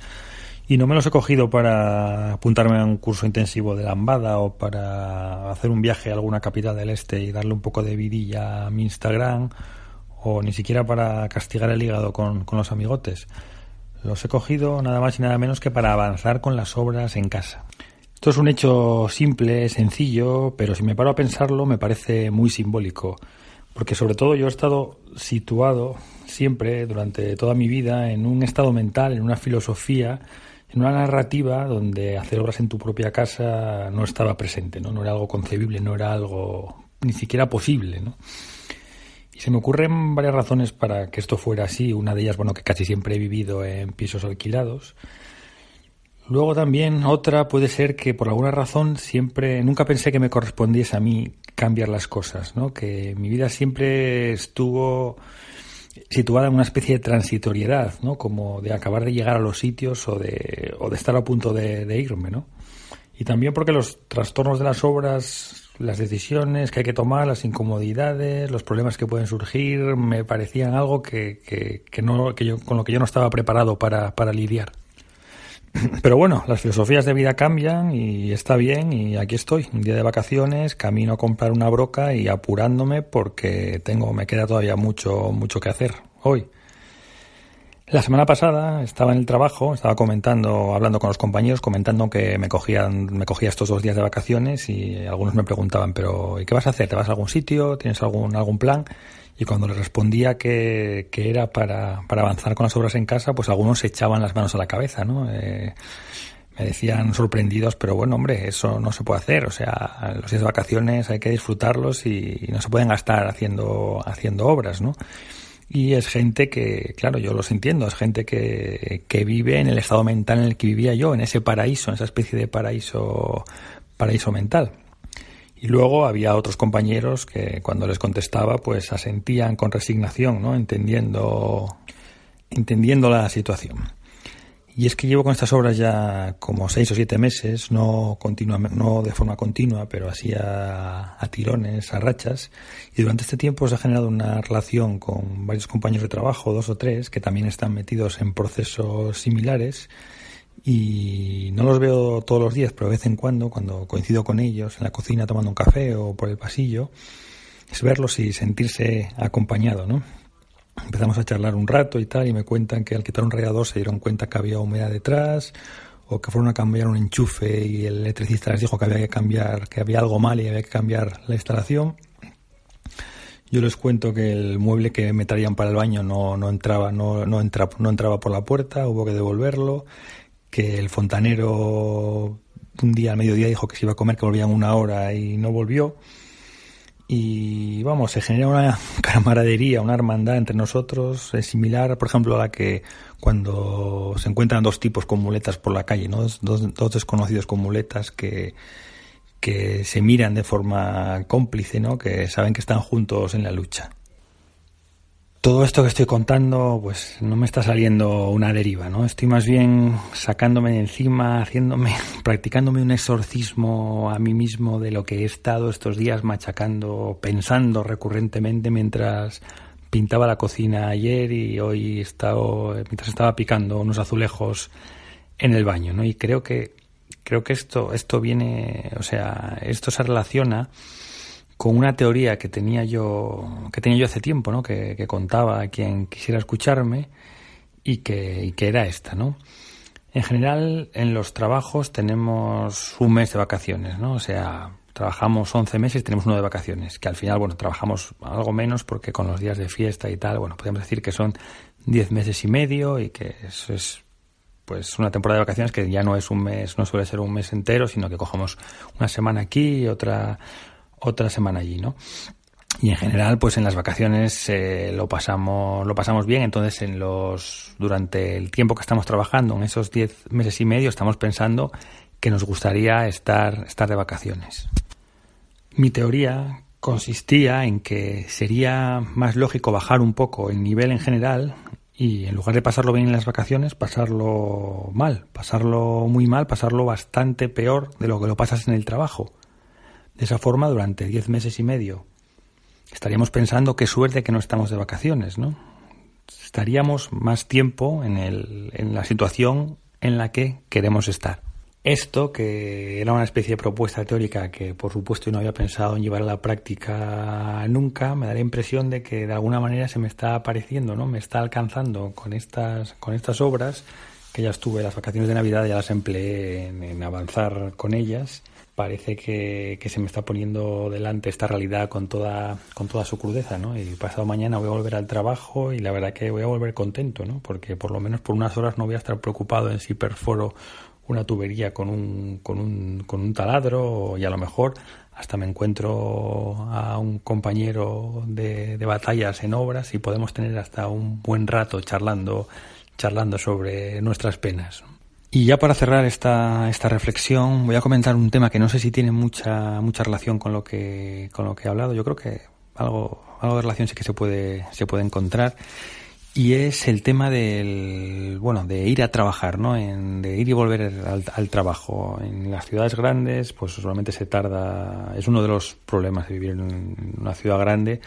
y no me los he cogido para apuntarme a un curso intensivo de lambada o para hacer un viaje a alguna capital del este y darle un poco de vidilla a mi Instagram o ni siquiera para castigar el hígado con, con los amigotes. Los he cogido nada más y nada menos que para avanzar con las obras en casa. Esto es un hecho simple, sencillo, pero si me paro a pensarlo me parece muy simbólico, porque sobre todo yo he estado situado siempre durante toda mi vida en un estado mental, en una filosofía en una narrativa donde hacer obras en tu propia casa no estaba presente, ¿no? No era algo concebible, no era algo ni siquiera posible, ¿no? Y se me ocurren varias razones para que esto fuera así. Una de ellas, bueno, que casi siempre he vivido en pisos alquilados. Luego también otra puede ser que por alguna razón siempre, nunca pensé que me correspondiese a mí cambiar las cosas, ¿no? Que mi vida siempre estuvo situada en una especie de transitoriedad, ¿no? Como de acabar de llegar a los sitios o de, o de estar a punto de, irme, ¿no? Y también porque los trastornos de las obras, las decisiones que hay que tomar, las incomodidades, los problemas que pueden surgir, me parecían algo que, que, que no, que yo, con lo que yo no estaba preparado para, para lidiar. Pero bueno, las filosofías de vida cambian y está bien y aquí estoy, un día de vacaciones, camino a comprar una broca y apurándome porque tengo, me queda todavía mucho, mucho que hacer hoy. La semana pasada estaba en el trabajo, estaba comentando, hablando con los compañeros, comentando que me cogían, me cogía estos dos días de vacaciones y algunos me preguntaban, pero ¿y qué vas a hacer? ¿Te vas a algún sitio? ¿Tienes algún, algún plan? Y cuando les respondía que, que era para, para, avanzar con las obras en casa, pues algunos se echaban las manos a la cabeza, ¿no? Eh, me decían sorprendidos, pero bueno, hombre, eso no se puede hacer. O sea, los días de vacaciones hay que disfrutarlos y, no se pueden gastar haciendo, haciendo obras, ¿no? Y es gente que, claro, yo los entiendo, es gente que, que vive en el estado mental en el que vivía yo, en ese paraíso, en esa especie de paraíso, paraíso mental. Y luego había otros compañeros que cuando les contestaba, pues asentían con resignación, ¿no? Entendiendo, entendiendo la situación. Y es que llevo con estas obras ya como seis o siete meses, no, no de forma continua, pero así a, tirones, a rachas. Y durante este tiempo se ha generado una relación con varios compañeros de trabajo, dos o tres, que también están metidos en procesos similares. Y no los veo todos los días, pero de vez en cuando, cuando coincido con ellos en la cocina tomando un café o por el pasillo, es verlos y sentirse acompañado, ¿no? Empezamos a charlar un rato y tal, y me cuentan que al quitar un radiador se dieron cuenta que había humedad detrás, o que fueron a cambiar un enchufe y el electricista les dijo que había que cambiar, que había algo mal y había que cambiar la instalación. Yo les cuento que el mueble que me traían para el baño no, no entraba, no, no, entra, no entraba por la puerta, hubo que devolverlo, que el fontanero un día al mediodía dijo que se iba a comer, que volvían una hora y no volvió y vamos, se genera una camaradería, una hermandad entre nosotros, similar, por ejemplo, a la que cuando se encuentran dos tipos con muletas por la calle, ¿no? dos, dos desconocidos con muletas que, que se miran de forma cómplice, ¿no? que saben que están juntos en la lucha todo esto que estoy contando, pues no me está saliendo una deriva, ¿no? Estoy más bien sacándome de encima, haciéndome, practicándome un exorcismo a mí mismo de lo que he estado estos días machacando, pensando recurrentemente mientras pintaba la cocina ayer y hoy estado, mientras estaba picando unos azulejos en el baño, ¿no? Y creo que, creo que esto, esto viene, o sea, esto se relaciona con una teoría que tenía yo, que tenía yo hace tiempo, ¿no? que, contaba a quien quisiera escucharme y que, que era esta, ¿no? En general, en los trabajos tenemos un mes de vacaciones, ¿no? O sea, trabajamos 11 meses y tenemos uno de vacaciones, que al final, bueno, trabajamos algo menos porque con los días de fiesta y tal, bueno, podemos decir que son 10 meses y medio y que eso es pues una temporada de vacaciones que ya no es un mes, no suele ser un mes entero, sino que cogemos una semana aquí y otra otra semana allí, ¿no? Y en general, pues en las vacaciones eh, lo pasamos lo pasamos bien. Entonces, en los durante el tiempo que estamos trabajando, en esos diez meses y medio, estamos pensando que nos gustaría estar estar de vacaciones. Mi teoría consistía en que sería más lógico bajar un poco el nivel en general y en lugar de pasarlo bien en las vacaciones, pasarlo mal, pasarlo muy mal, pasarlo bastante peor de lo que lo pasas en el trabajo. De esa forma, durante diez meses y medio, estaríamos pensando qué suerte que no estamos de vacaciones, ¿no? Estaríamos más tiempo en, el, en la situación en la que queremos estar. Esto, que era una especie de propuesta teórica que por supuesto no había pensado en llevar a la práctica nunca, me da la impresión de que de alguna manera se me está apareciendo, ¿no? Me está alcanzando con estas, con estas obras, que ya estuve las vacaciones de Navidad, ya las empleé en avanzar con ellas parece que, se me está poniendo delante esta realidad con toda, con toda su crudeza, ¿no? Y pasado mañana voy a volver al trabajo y la verdad que voy a volver contento, ¿no? Porque por lo menos por unas horas no voy a estar preocupado en si perforo una tubería con un, con un, con un taladro y a lo mejor hasta me encuentro a un compañero de, de batallas en obras y podemos tener hasta un buen rato charlando, charlando sobre nuestras penas. Y ya para cerrar esta, esta reflexión, voy a comentar un tema que no sé si tiene mucha, mucha relación con lo que, con lo que he hablado. Yo creo que algo, algo de relación sí que se puede, se puede encontrar. Y es el tema del, bueno, de ir a trabajar, ¿no? En, de ir y volver al, al, trabajo. En las ciudades grandes, pues solamente se tarda, es uno de los problemas de vivir en una ciudad grande,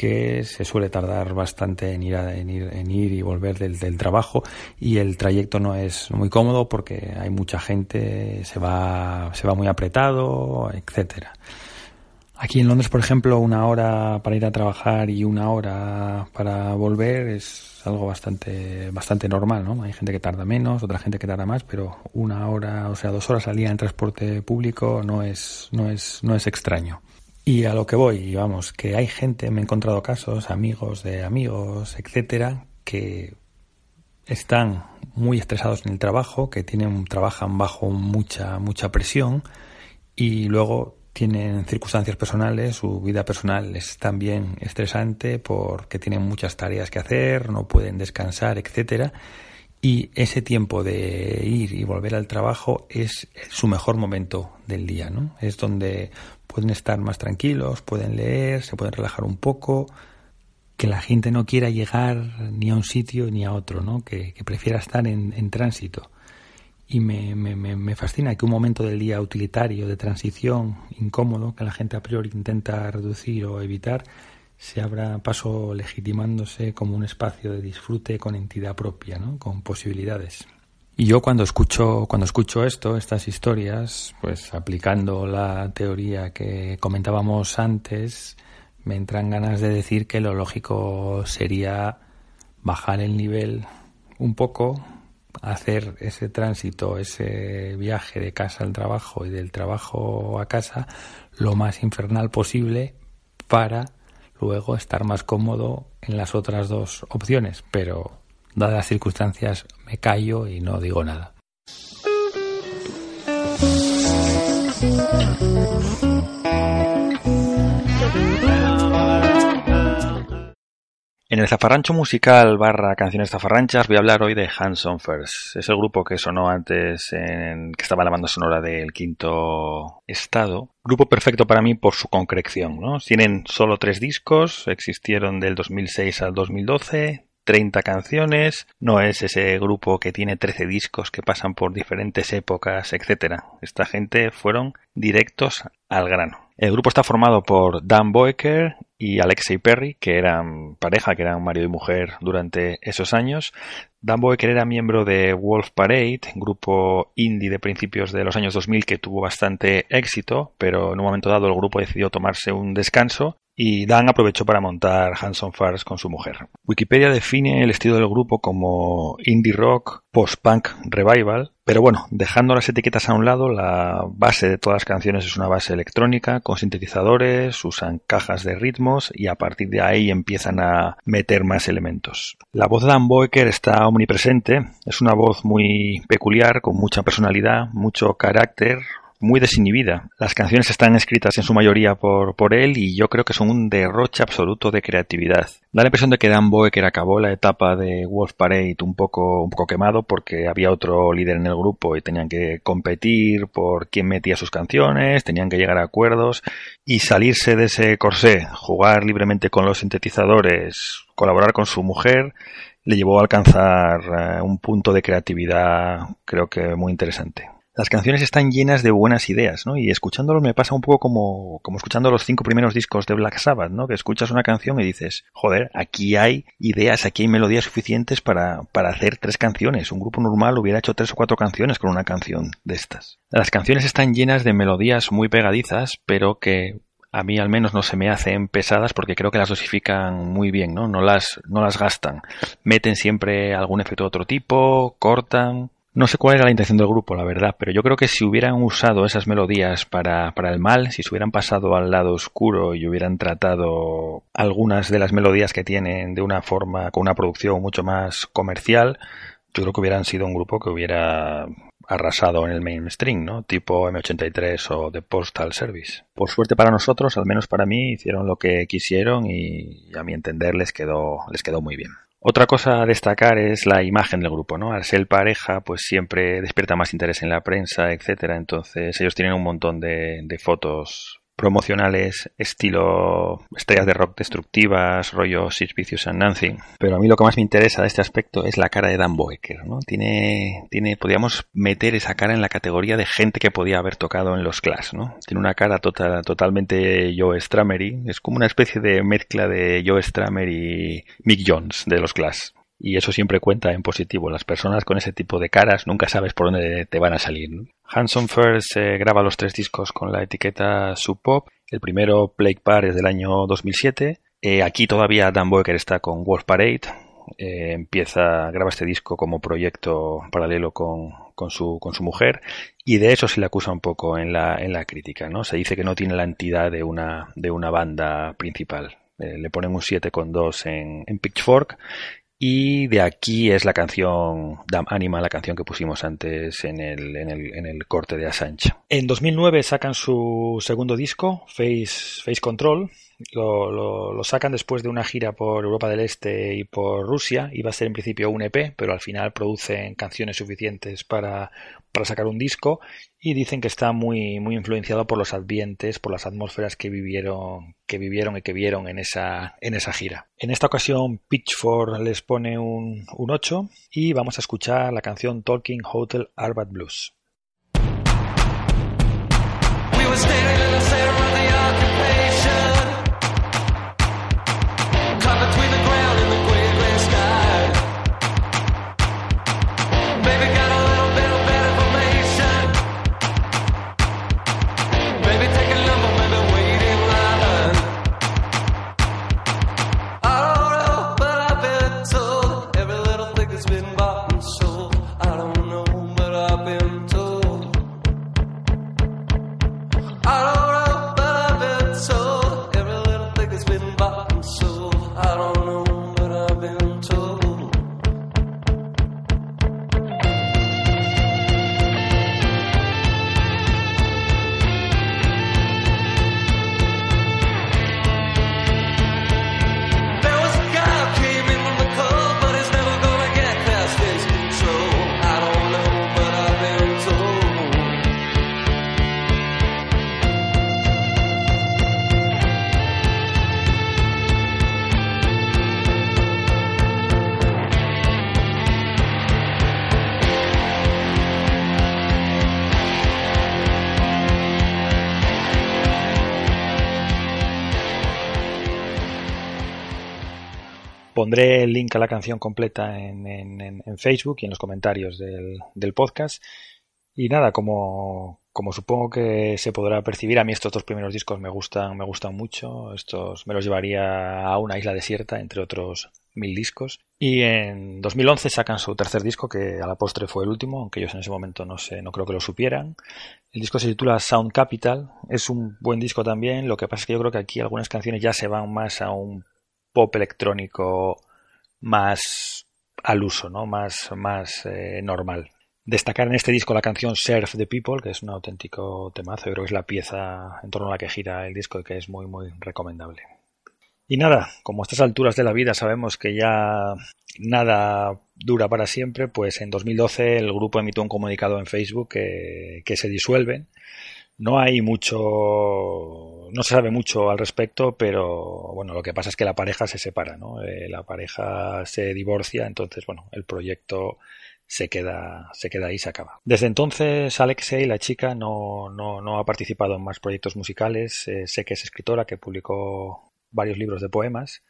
que se suele tardar bastante en ir, en ir, y volver del, del, trabajo y el trayecto no es muy cómodo porque hay mucha gente, se va, se va muy apretado, etcétera. Aquí en Londres, por ejemplo, una hora para ir a trabajar y una hora para volver es algo bastante, bastante normal, ¿no? Hay gente que tarda menos, otra gente que tarda más, pero una hora, o sea, dos horas al día en transporte público no es, no es, no es extraño. Y a lo que voy, vamos, que hay gente, me he encontrado casos, amigos de amigos, etcétera, que están muy estresados en el trabajo, que tienen, trabajan bajo mucha, mucha presión y luego tienen circunstancias personales, su vida personal es también estresante porque tienen muchas tareas que hacer, no pueden descansar, etcétera. Y ese tiempo de ir y volver al trabajo es su mejor momento del día, ¿no? Es donde pueden estar más tranquilos, pueden leer, se pueden relajar un poco, que la gente no quiera llegar ni a un sitio ni a otro, ¿no? Que, prefiera estar en, en tránsito y me, me, me, fascina que un momento del día utilitario, de transición, incómodo, que la gente a priori intenta reducir o evitar, se abra paso legitimándose como un espacio de disfrute con entidad propia, ¿no? con posibilidades. Y yo cuando escucho, cuando escucho esto, estas historias, pues aplicando la teoría que comentábamos antes, me entran ganas de decir que lo lógico sería bajar el nivel un poco, hacer ese tránsito, ese viaje de casa al trabajo y del trabajo a casa lo más infernal posible para luego estar más cómodo en las otras dos opciones. Pero dadas las circunstancias me callo y no digo nada. En el zafarrancho musical barra canciones zafarranchas voy a hablar hoy de Hanson First. Es el grupo que sonó antes en, que estaba la banda sonora del quinto estado. Grupo perfecto para mí por su concreción, ¿no? Tienen solo tres discos, existieron del 2006 al 2012, 30 canciones, no es ese grupo que tiene 13 discos que pasan por diferentes épocas, etcétera. Esta gente fueron directos al grano. El grupo está formado por Dan Boecker y Alexei Perry, que eran pareja, que eran marido y mujer durante esos años. Dan Boecker era miembro de Wolf Parade, grupo indie de principios de los años 2000 que tuvo bastante éxito, pero en un momento dado el grupo decidió tomarse un descanso y Dan aprovechó para montar Hanson Fars con su mujer. Wikipedia define el estilo del grupo como indie rock, post-punk revival, pero bueno, dejando las etiquetas a un lado, la base de todas las canciones es una base electrónica con sintetizadores, usan cajas de y a partir de ahí empiezan a meter más elementos. La voz de Dan Boecker está omnipresente, es una voz muy peculiar, con mucha personalidad, mucho carácter, muy desinhibida. Las canciones están escritas en su mayoría por, por él y yo creo que son un derroche absoluto de creatividad. Da la impresión de que Dan Boecker acabó la etapa de Wolf Parade un poco, un poco quemado porque había otro líder en el grupo y tenían que competir por quién metía sus canciones, tenían que llegar a acuerdos y salirse de ese corsé, jugar libremente con los sintetizadores, colaborar con su mujer, le llevó a alcanzar eh, un punto de creatividad creo que muy interesante las canciones están llenas de buenas ideas, ¿no? Y escuchándolos me pasa un poco como, como escuchando los cinco primeros discos de Black Sabbath, ¿no? Que escuchas una canción y dices, joder, aquí hay ideas, aquí hay melodías suficientes para, para hacer tres canciones. Un grupo normal hubiera hecho tres o cuatro canciones con una canción de estas. Las canciones están llenas de melodías muy pegadizas, pero que a mí al menos no se me hacen pesadas porque creo que las dosifican muy bien, ¿no? No las, no las gastan. Meten siempre algún efecto de otro tipo, cortan, no sé cuál era la intención del grupo, la verdad, pero yo creo que si hubieran usado esas melodías para, para, el mal, si se hubieran pasado al lado oscuro y hubieran tratado algunas de las melodías que tienen de una forma, con una producción mucho más comercial, yo creo que hubieran sido un grupo que hubiera arrasado en el mainstream, ¿no? Tipo M83 o The Postal Service. Por suerte para nosotros, al menos para mí, hicieron lo que quisieron y a mi entender les quedó, les quedó muy bien. Otra cosa a destacar es la imagen del grupo, ¿no? Al ser pareja, pues siempre despierta más interés en la prensa, etcétera. Entonces ellos tienen un montón de, de fotos promocionales estilo estrellas de rock destructivas, rollo Six Vicious and Nancy. Pero a mí lo que más me interesa de este aspecto es la cara de Dan Boecker, ¿no? Tiene, tiene, podríamos meter esa cara en la categoría de gente que podía haber tocado en los Clash, ¿no? Tiene una cara tota, totalmente Joe Stramery, es como una especie de mezcla de Joe Stramer y Mick Jones de los Clash y eso siempre cuenta en positivo. Las personas con ese tipo de caras nunca sabes por dónde te van a salir. Hanson First eh, graba los tres discos con la etiqueta Sub Pop. El primero, Plague Par, es del año 2007. Eh, aquí todavía Dan Boecker está con Wolf Parade. Eh, empieza, graba este disco como proyecto paralelo con, con, su, con su mujer y de eso se le acusa un poco en la, en la crítica, ¿no? Se dice que no tiene la entidad de una, de una banda principal. le ponen un 7,2 en, en Pitchfork Y de aquí es la canción Dam Anima, la canción que pusimos antes en el, corte de Assange. En 2009 sacan su segundo disco, Face, Face Control. Lo, lo, sacan después de una gira por Europa del Este y por Rusia. Iba a ser en principio un EP, pero al final producen canciones suficientes para, para sacar un disco y dicen que está muy, muy influenciado por los ambientes, por las atmósferas que vivieron, que vivieron y que vieron en esa, en esa gira. En esta ocasión Pitchfork les pone un, un 8 y vamos a escuchar la canción Talking Hotel Arbat Blues. Pondré el link a la canción completa en, Facebook y en los comentarios del, del podcast. Y nada, como, como, supongo que se podrá percibir, a mí estos dos primeros discos me gustan, me gustan mucho. Estos me los llevaría a una isla desierta, entre otros mil discos. Y en 2011 sacan su tercer disco, que a la postre fue el último, aunque ellos en ese momento no sé, no creo que lo supieran. El disco se titula Sound Capital. Es un buen disco también. Lo que pasa es que yo creo que aquí algunas canciones ya se van más a un pop electrónico más al uso, ¿no? más, más eh, normal. Destacar en este disco la canción Serve the People, que es un auténtico temazo, yo creo que es la pieza en torno a la que gira el disco y que es muy, muy recomendable. Y nada, como a estas alturas de la vida sabemos que ya nada dura para siempre, pues en 2012 el grupo emitió un comunicado en Facebook que, que se disuelven no hay mucho, no se sabe mucho al respecto, pero bueno, lo que pasa es que la pareja se separa, ¿no? Eh, la pareja se divorcia, entonces bueno, el proyecto se queda, se queda ahí, se acaba. Desde entonces Alexei, la chica, no, no, no ha participado en más proyectos musicales. Eh, sé que es escritora, que publicó varios libros de poemas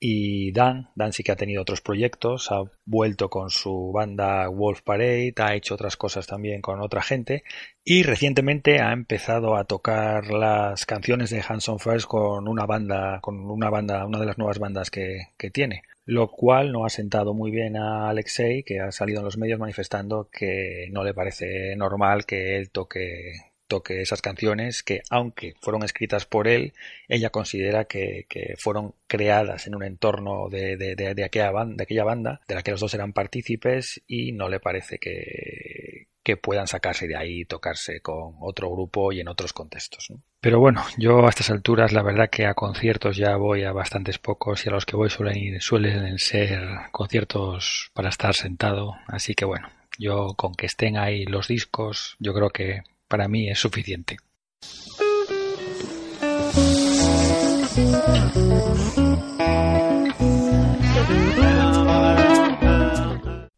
y Dan, Dan sí que ha tenido otros proyectos, ha vuelto con su banda Wolf Parade, ha hecho otras cosas también con otra gente y recientemente ha empezado a tocar las canciones de Hanson First con una banda, con una banda, una de las nuevas bandas que, que tiene. Lo cual no ha sentado muy bien a Alexei, que ha salido en los medios manifestando que no le parece normal que él toque toque esas canciones que, aunque fueron escritas por él, ella considera que, que fueron creadas en un entorno de, de, de, aquella banda, de aquella banda, de la que los dos eran partícipes y no le parece que, que puedan sacarse de ahí y tocarse con otro grupo y en otros contextos. Pero bueno, yo a estas alturas la verdad que a conciertos ya voy a bastantes pocos y a los que voy suelen, suelen ser conciertos para estar sentado, así que bueno, yo con que estén ahí los discos, yo creo que para mí es suficiente.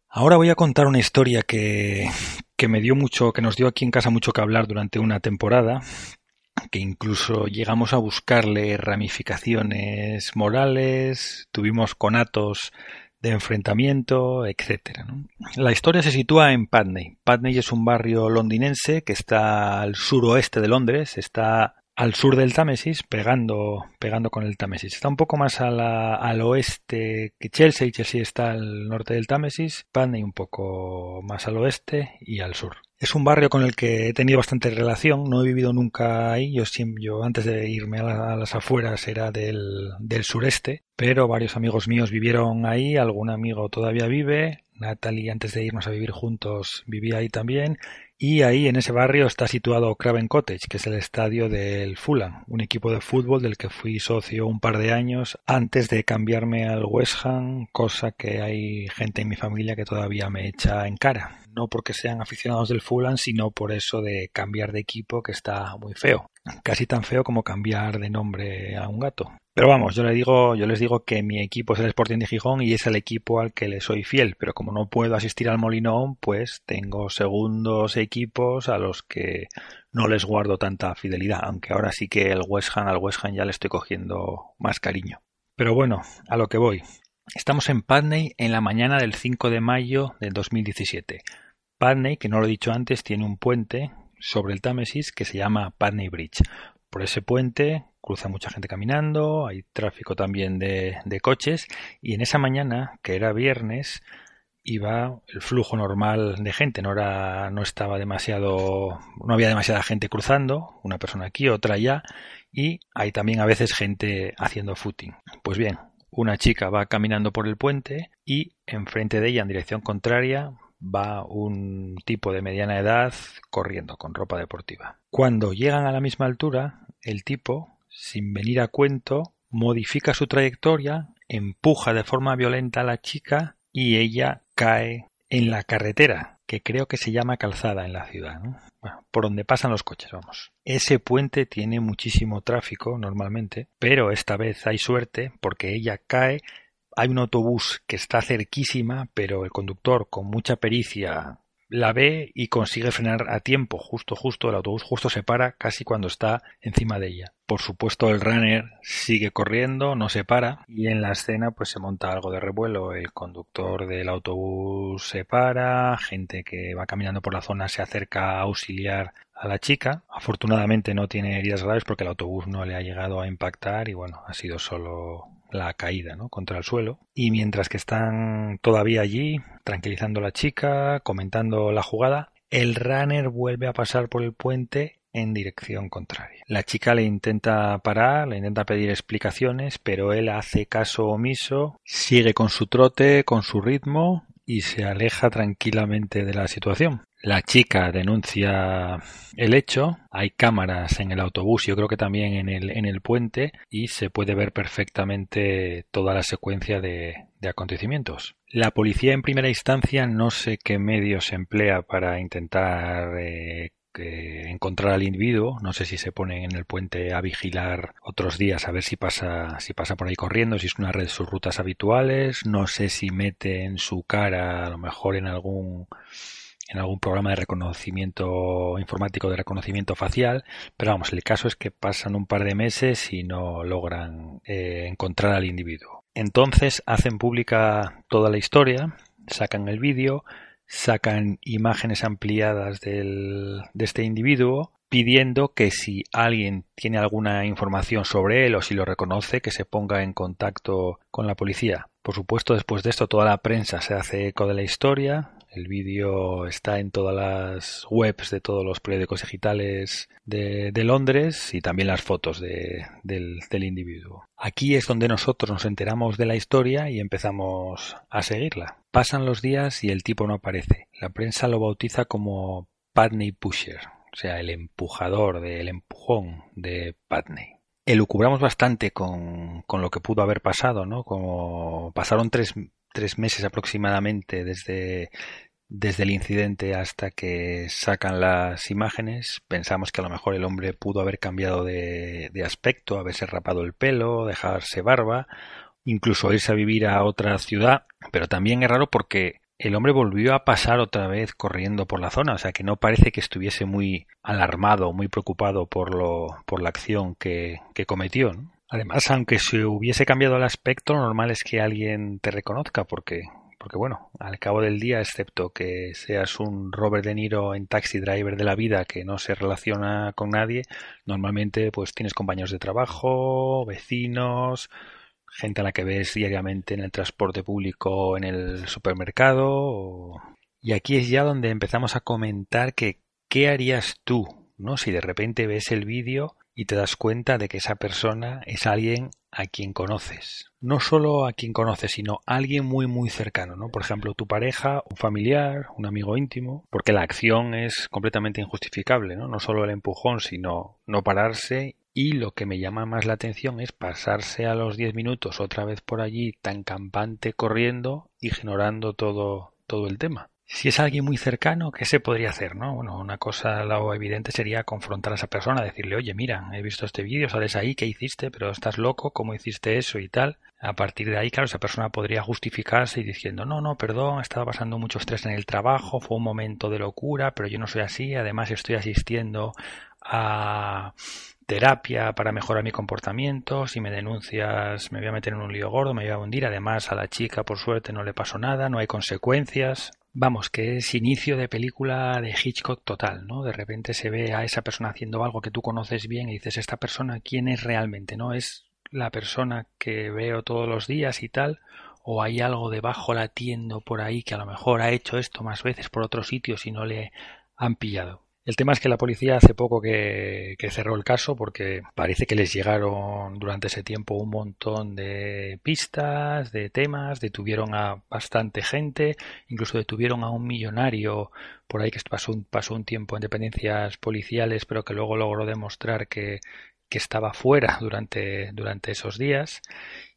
Ahora voy a contar una historia que, que me dio mucho, que nos dio aquí en casa mucho que hablar durante una temporada, que incluso llegamos a buscarle ramificaciones morales, tuvimos conatos de enfrentamiento. ¿no? La historia se sitúa en Putney. Putney es un barrio londinense que está al suroeste de Londres, está al sur del Támesis, pegando, pegando con el Támesis. Está un poco más al oeste que Chelsea, Chelsea está al norte del Támesis, Putney un poco más al oeste y al sur. Es un barrio con el que he tenido bastante relación, no he vivido nunca ahí, yo, yo antes de irme a, las afueras era del, del sureste, pero varios amigos míos vivieron ahí, algún amigo todavía vive, Natalie antes de irnos a vivir juntos vivía ahí también y ahí en ese barrio está situado Craven Cottage, que es el estadio del Fulham, un equipo de fútbol del que fui socio un par de años antes de cambiarme al West Ham, cosa que hay gente en mi familia que todavía me echa en cara. No porque sean aficionados del Fulham, sino por eso de cambiar de equipo que está muy feo. Casi tan feo como cambiar de nombre a un gato. Pero vamos, yo les digo, yo les digo que mi equipo es el Sporting de Gijón y es el equipo al que le soy fiel, pero como no puedo asistir al Molinón, pues tengo segundos equipos a los que no les guardo tanta fidelidad, aunque ahora sí que el West Ham al West Ham ya le estoy cogiendo más cariño. Pero bueno, a lo que voy. Estamos en Putney en la mañana del 5 de mayo del 2017. Putney, que no lo he dicho antes, tiene un puente sobre el Támesis que se llama Putney Bridge. Por ese puente cruza mucha gente caminando, hay tráfico también de, coches y en esa mañana, que era viernes, iba el flujo normal de gente, no era, no estaba demasiado, no había demasiada gente cruzando, una persona aquí, otra allá, y hay también a veces gente haciendo footing. Pues bien, una chica va caminando por el puente y enfrente de ella, en dirección contraria, va un tipo de mediana edad corriendo con ropa deportiva. Cuando llegan a la misma altura, el tipo sin venir a cuento, modifica su trayectoria, empuja de forma violenta a la chica y ella cae en la carretera, que creo que se llama calzada en la ciudad, por donde pasan los coches, vamos. Ese puente tiene muchísimo tráfico normalmente, pero esta vez hay suerte porque ella cae. Hay un autobús que está cerquísima, pero el conductor con mucha pericia la ve y consigue frenar a tiempo, justo, justo, el autobús justo se para casi cuando está encima de ella. Por supuesto el runner sigue corriendo, no se para y en la escena pues se monta algo de revuelo. El conductor del autobús se para, gente que va caminando por la zona se acerca a auxiliar a la chica. Afortunadamente no tiene heridas graves porque el autobús no le ha llegado a impactar y bueno, ha sido solo la caída ¿no? contra el suelo. Y mientras que están todavía allí, tranquilizando a la chica, comentando la jugada, el runner vuelve a pasar por el puente en dirección contraria. La chica le intenta parar, le intenta pedir explicaciones, pero él hace caso omiso, sigue con su trote, con su ritmo y se aleja tranquilamente de la situación. La chica denuncia el hecho, hay cámaras en el autobús, yo creo que también en el, en el puente, y se puede ver perfectamente toda la secuencia de, acontecimientos. La policía en primera instancia no sé qué medios emplea para intentar eh, encontrar al individuo. No sé si se pone en el puente a vigilar otros días a ver si pasa, si pasa por ahí corriendo, si es una red de sus rutas habituales. No sé si mete en su cara, a lo mejor en algún en algún programa de reconocimiento informático de reconocimiento facial, pero vamos, el caso es que pasan un par de meses y no logran eh, encontrar al individuo. Entonces hacen pública toda la historia, sacan el vídeo, sacan imágenes ampliadas de este individuo pidiendo que si alguien tiene alguna información sobre él o si lo reconoce, que se ponga en contacto con la policía. Por supuesto, después de esto, toda la prensa se hace eco de la historia. El vídeo está en todas las webs de todos los periódicos digitales de, Londres y también las fotos del, individuo. Aquí es donde nosotros nos enteramos de la historia y empezamos a seguirla. Pasan los días y el tipo no aparece. La prensa lo bautiza como Putney Pusher, o sea, el empujador del empujón de Putney. Elucubramos bastante con, con, lo que pudo haber pasado, ¿no? Como pasaron tres, tres meses aproximadamente desde, desde el incidente hasta que sacan las imágenes, pensamos que a lo mejor el hombre pudo haber cambiado de, de aspecto, haberse rapado el pelo, dejarse barba, incluso irse a vivir a otra ciudad, pero también es raro porque el hombre volvió a pasar otra vez corriendo por la zona, o sea que no parece que estuviese muy alarmado, muy preocupado por lo, por la acción que, que cometió. Además, aunque se hubiese cambiado el aspecto, normal es que alguien te reconozca, porque porque bueno, al cabo del día, excepto que seas un Robert De Niro en Taxi Driver de la vida que no se relaciona con nadie, normalmente pues tienes compañeros de trabajo, vecinos, gente a la que ves diariamente en el transporte público, en el supermercado. Y aquí es ya donde empezamos a comentar que qué harías tú, ¿no? Si de repente ves el vídeo y te das cuenta de que esa persona es alguien a quien conoces. No solo a quien conoces, sino a alguien muy muy cercano, ¿no? Por ejemplo, tu pareja, un familiar, un amigo íntimo, porque la acción es completamente injustificable, ¿no? No solo el empujón, sino no pararse y lo que me llama más la atención es pasarse a los 10 minutos otra vez por allí tan campante corriendo, ignorando todo, todo el tema. Si es alguien muy cercano, ¿qué se podría hacer? ¿no? Bueno, una cosa lo evidente sería confrontar a esa persona, decirle, oye, mira, he visto este vídeo, sales ahí, ¿qué hiciste? Pero estás loco, ¿cómo hiciste eso y tal? A partir de ahí, claro, esa persona podría justificarse y diciendo, no, no, perdón, estaba pasando mucho estrés en el trabajo, fue un momento de locura, pero yo no soy así, además estoy asistiendo a terapia para mejorar mi comportamiento, si me denuncias me voy a meter en un lío gordo, me voy a hundir, además a la chica por suerte no le pasó nada, no hay consecuencias. Vamos, que es inicio de película de Hitchcock total, ¿no? De repente se ve a esa persona haciendo algo que tú conoces bien y dices, esta persona, ¿quién es realmente? ¿No? ¿Es la persona que veo todos los días y tal? ¿O hay algo debajo latiendo por ahí que a lo mejor ha hecho esto más veces por otros sitios y no le han pillado? El tema es que la policía hace poco que, cerró el caso porque parece que les llegaron durante ese tiempo un montón de pistas, de temas, detuvieron a bastante gente, incluso detuvieron a un millonario por ahí que pasó un, pasó un tiempo en dependencias policiales pero que luego logró demostrar que, estaba fuera durante, durante esos días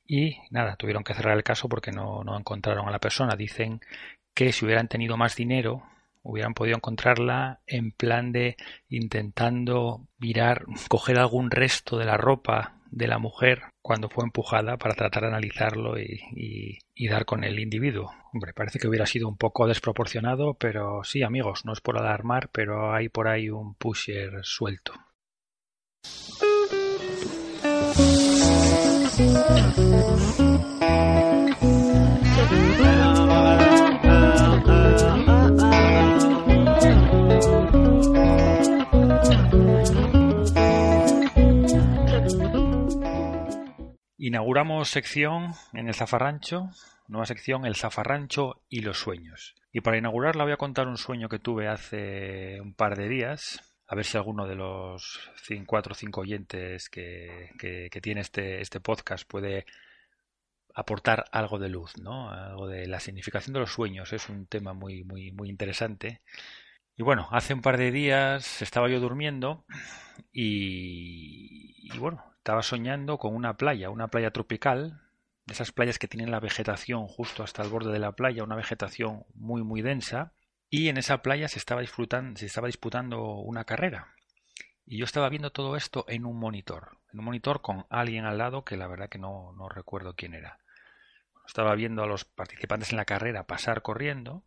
y nada, tuvieron que cerrar el caso porque no, no encontraron a la persona. Dicen que si hubieran tenido más dinero hubieran podido encontrarla en plan de intentando mirar, coger algún resto de la ropa de la mujer cuando fue empujada para tratar de analizarlo y, dar con el individuo. Hombre, parece que hubiera sido un poco desproporcionado, pero sí, amigos, no es por alarmar, pero hay por ahí un pusher suelto. Inauguramos sección en el Zafarrancho, nueva sección El Zafarrancho y los sueños. Y para inaugurarla voy a contar un sueño que tuve hace un par de días, a ver si alguno de los cuatro o cinco oyentes que, que, tiene este, este podcast puede aportar algo de luz, ¿no? Algo de la significación de los sueños. Es un tema muy, muy, muy interesante. Y bueno, hace un par de días estaba yo durmiendo y, y bueno, estaba soñando con una playa, una playa tropical, de esas playas que tienen la vegetación justo hasta el borde de la playa, una vegetación muy muy densa, y en esa playa se estaba disfrutando, se estaba disputando una carrera. Y yo estaba viendo todo esto en un monitor, en un monitor con alguien al lado que la verdad que no, no recuerdo quién era. Estaba viendo a los participantes en la carrera pasar corriendo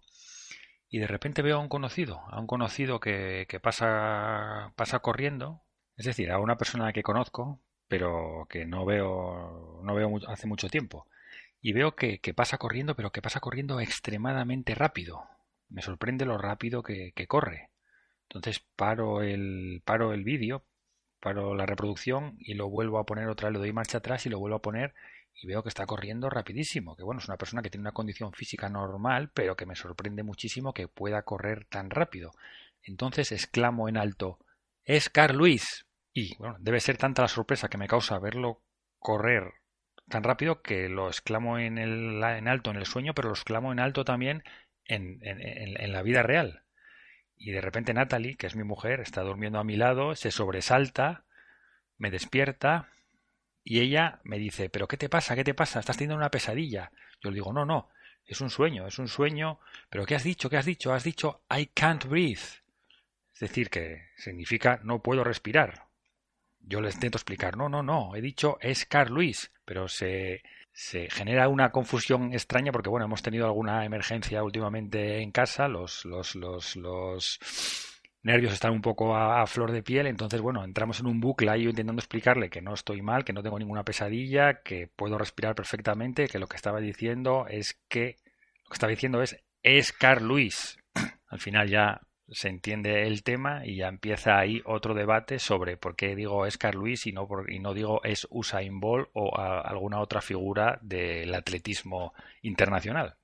y de repente veo a un conocido, a un conocido que, que pasa, pasa corriendo, es decir, a una persona que conozco, pero que no veo, no veo hace mucho tiempo. Y veo que, pasa corriendo, pero que pasa corriendo extremadamente rápido. Me sorprende lo rápido que, corre. Entonces paro el, paro el vídeo, paro la reproducción y lo vuelvo a poner otra vez, le doy marcha atrás y lo vuelvo a poner y veo que está corriendo rapidísimo. Que bueno, es una persona que tiene una condición física normal, pero que me sorprende muchísimo que pueda correr tan rápido. Entonces exclamo en alto, ¡Es Carl Luis! Y bueno, debe ser tanta la sorpresa que me causa verlo correr tan rápido que lo exclamo en, el, en alto en el sueño, pero lo exclamo en alto también en, en, la vida real. Y de repente Natalie, que es mi mujer, está durmiendo a mi lado, se sobresalta, me despierta y ella me dice, pero ¿qué te pasa? ¿Qué te pasa? ¿Estás teniendo una pesadilla? Yo le digo, no, no, es un sueño, es un sueño, pero ¿qué has dicho? ¿Qué has dicho? Has dicho, I can't breathe. Es decir, que significa no puedo respirar yo les intento explicar, no, no, no, he dicho es Carl Luis, pero se, se genera una confusión extraña porque, bueno, hemos tenido alguna emergencia últimamente en casa, los, los, los, los nervios están un poco a, flor de piel, entonces, bueno, entramos en un bucle ahí intentando explicarle que no estoy mal, que no tengo ninguna pesadilla, que puedo respirar perfectamente, que lo que estaba diciendo es que que estaba diciendo es, es Carl Luis. Al final ya se entiende el tema y ya empieza ahí otro debate sobre por qué digo es Carl Luis y no, por, y no digo es Usain Bolt o alguna otra figura del atletismo internacional.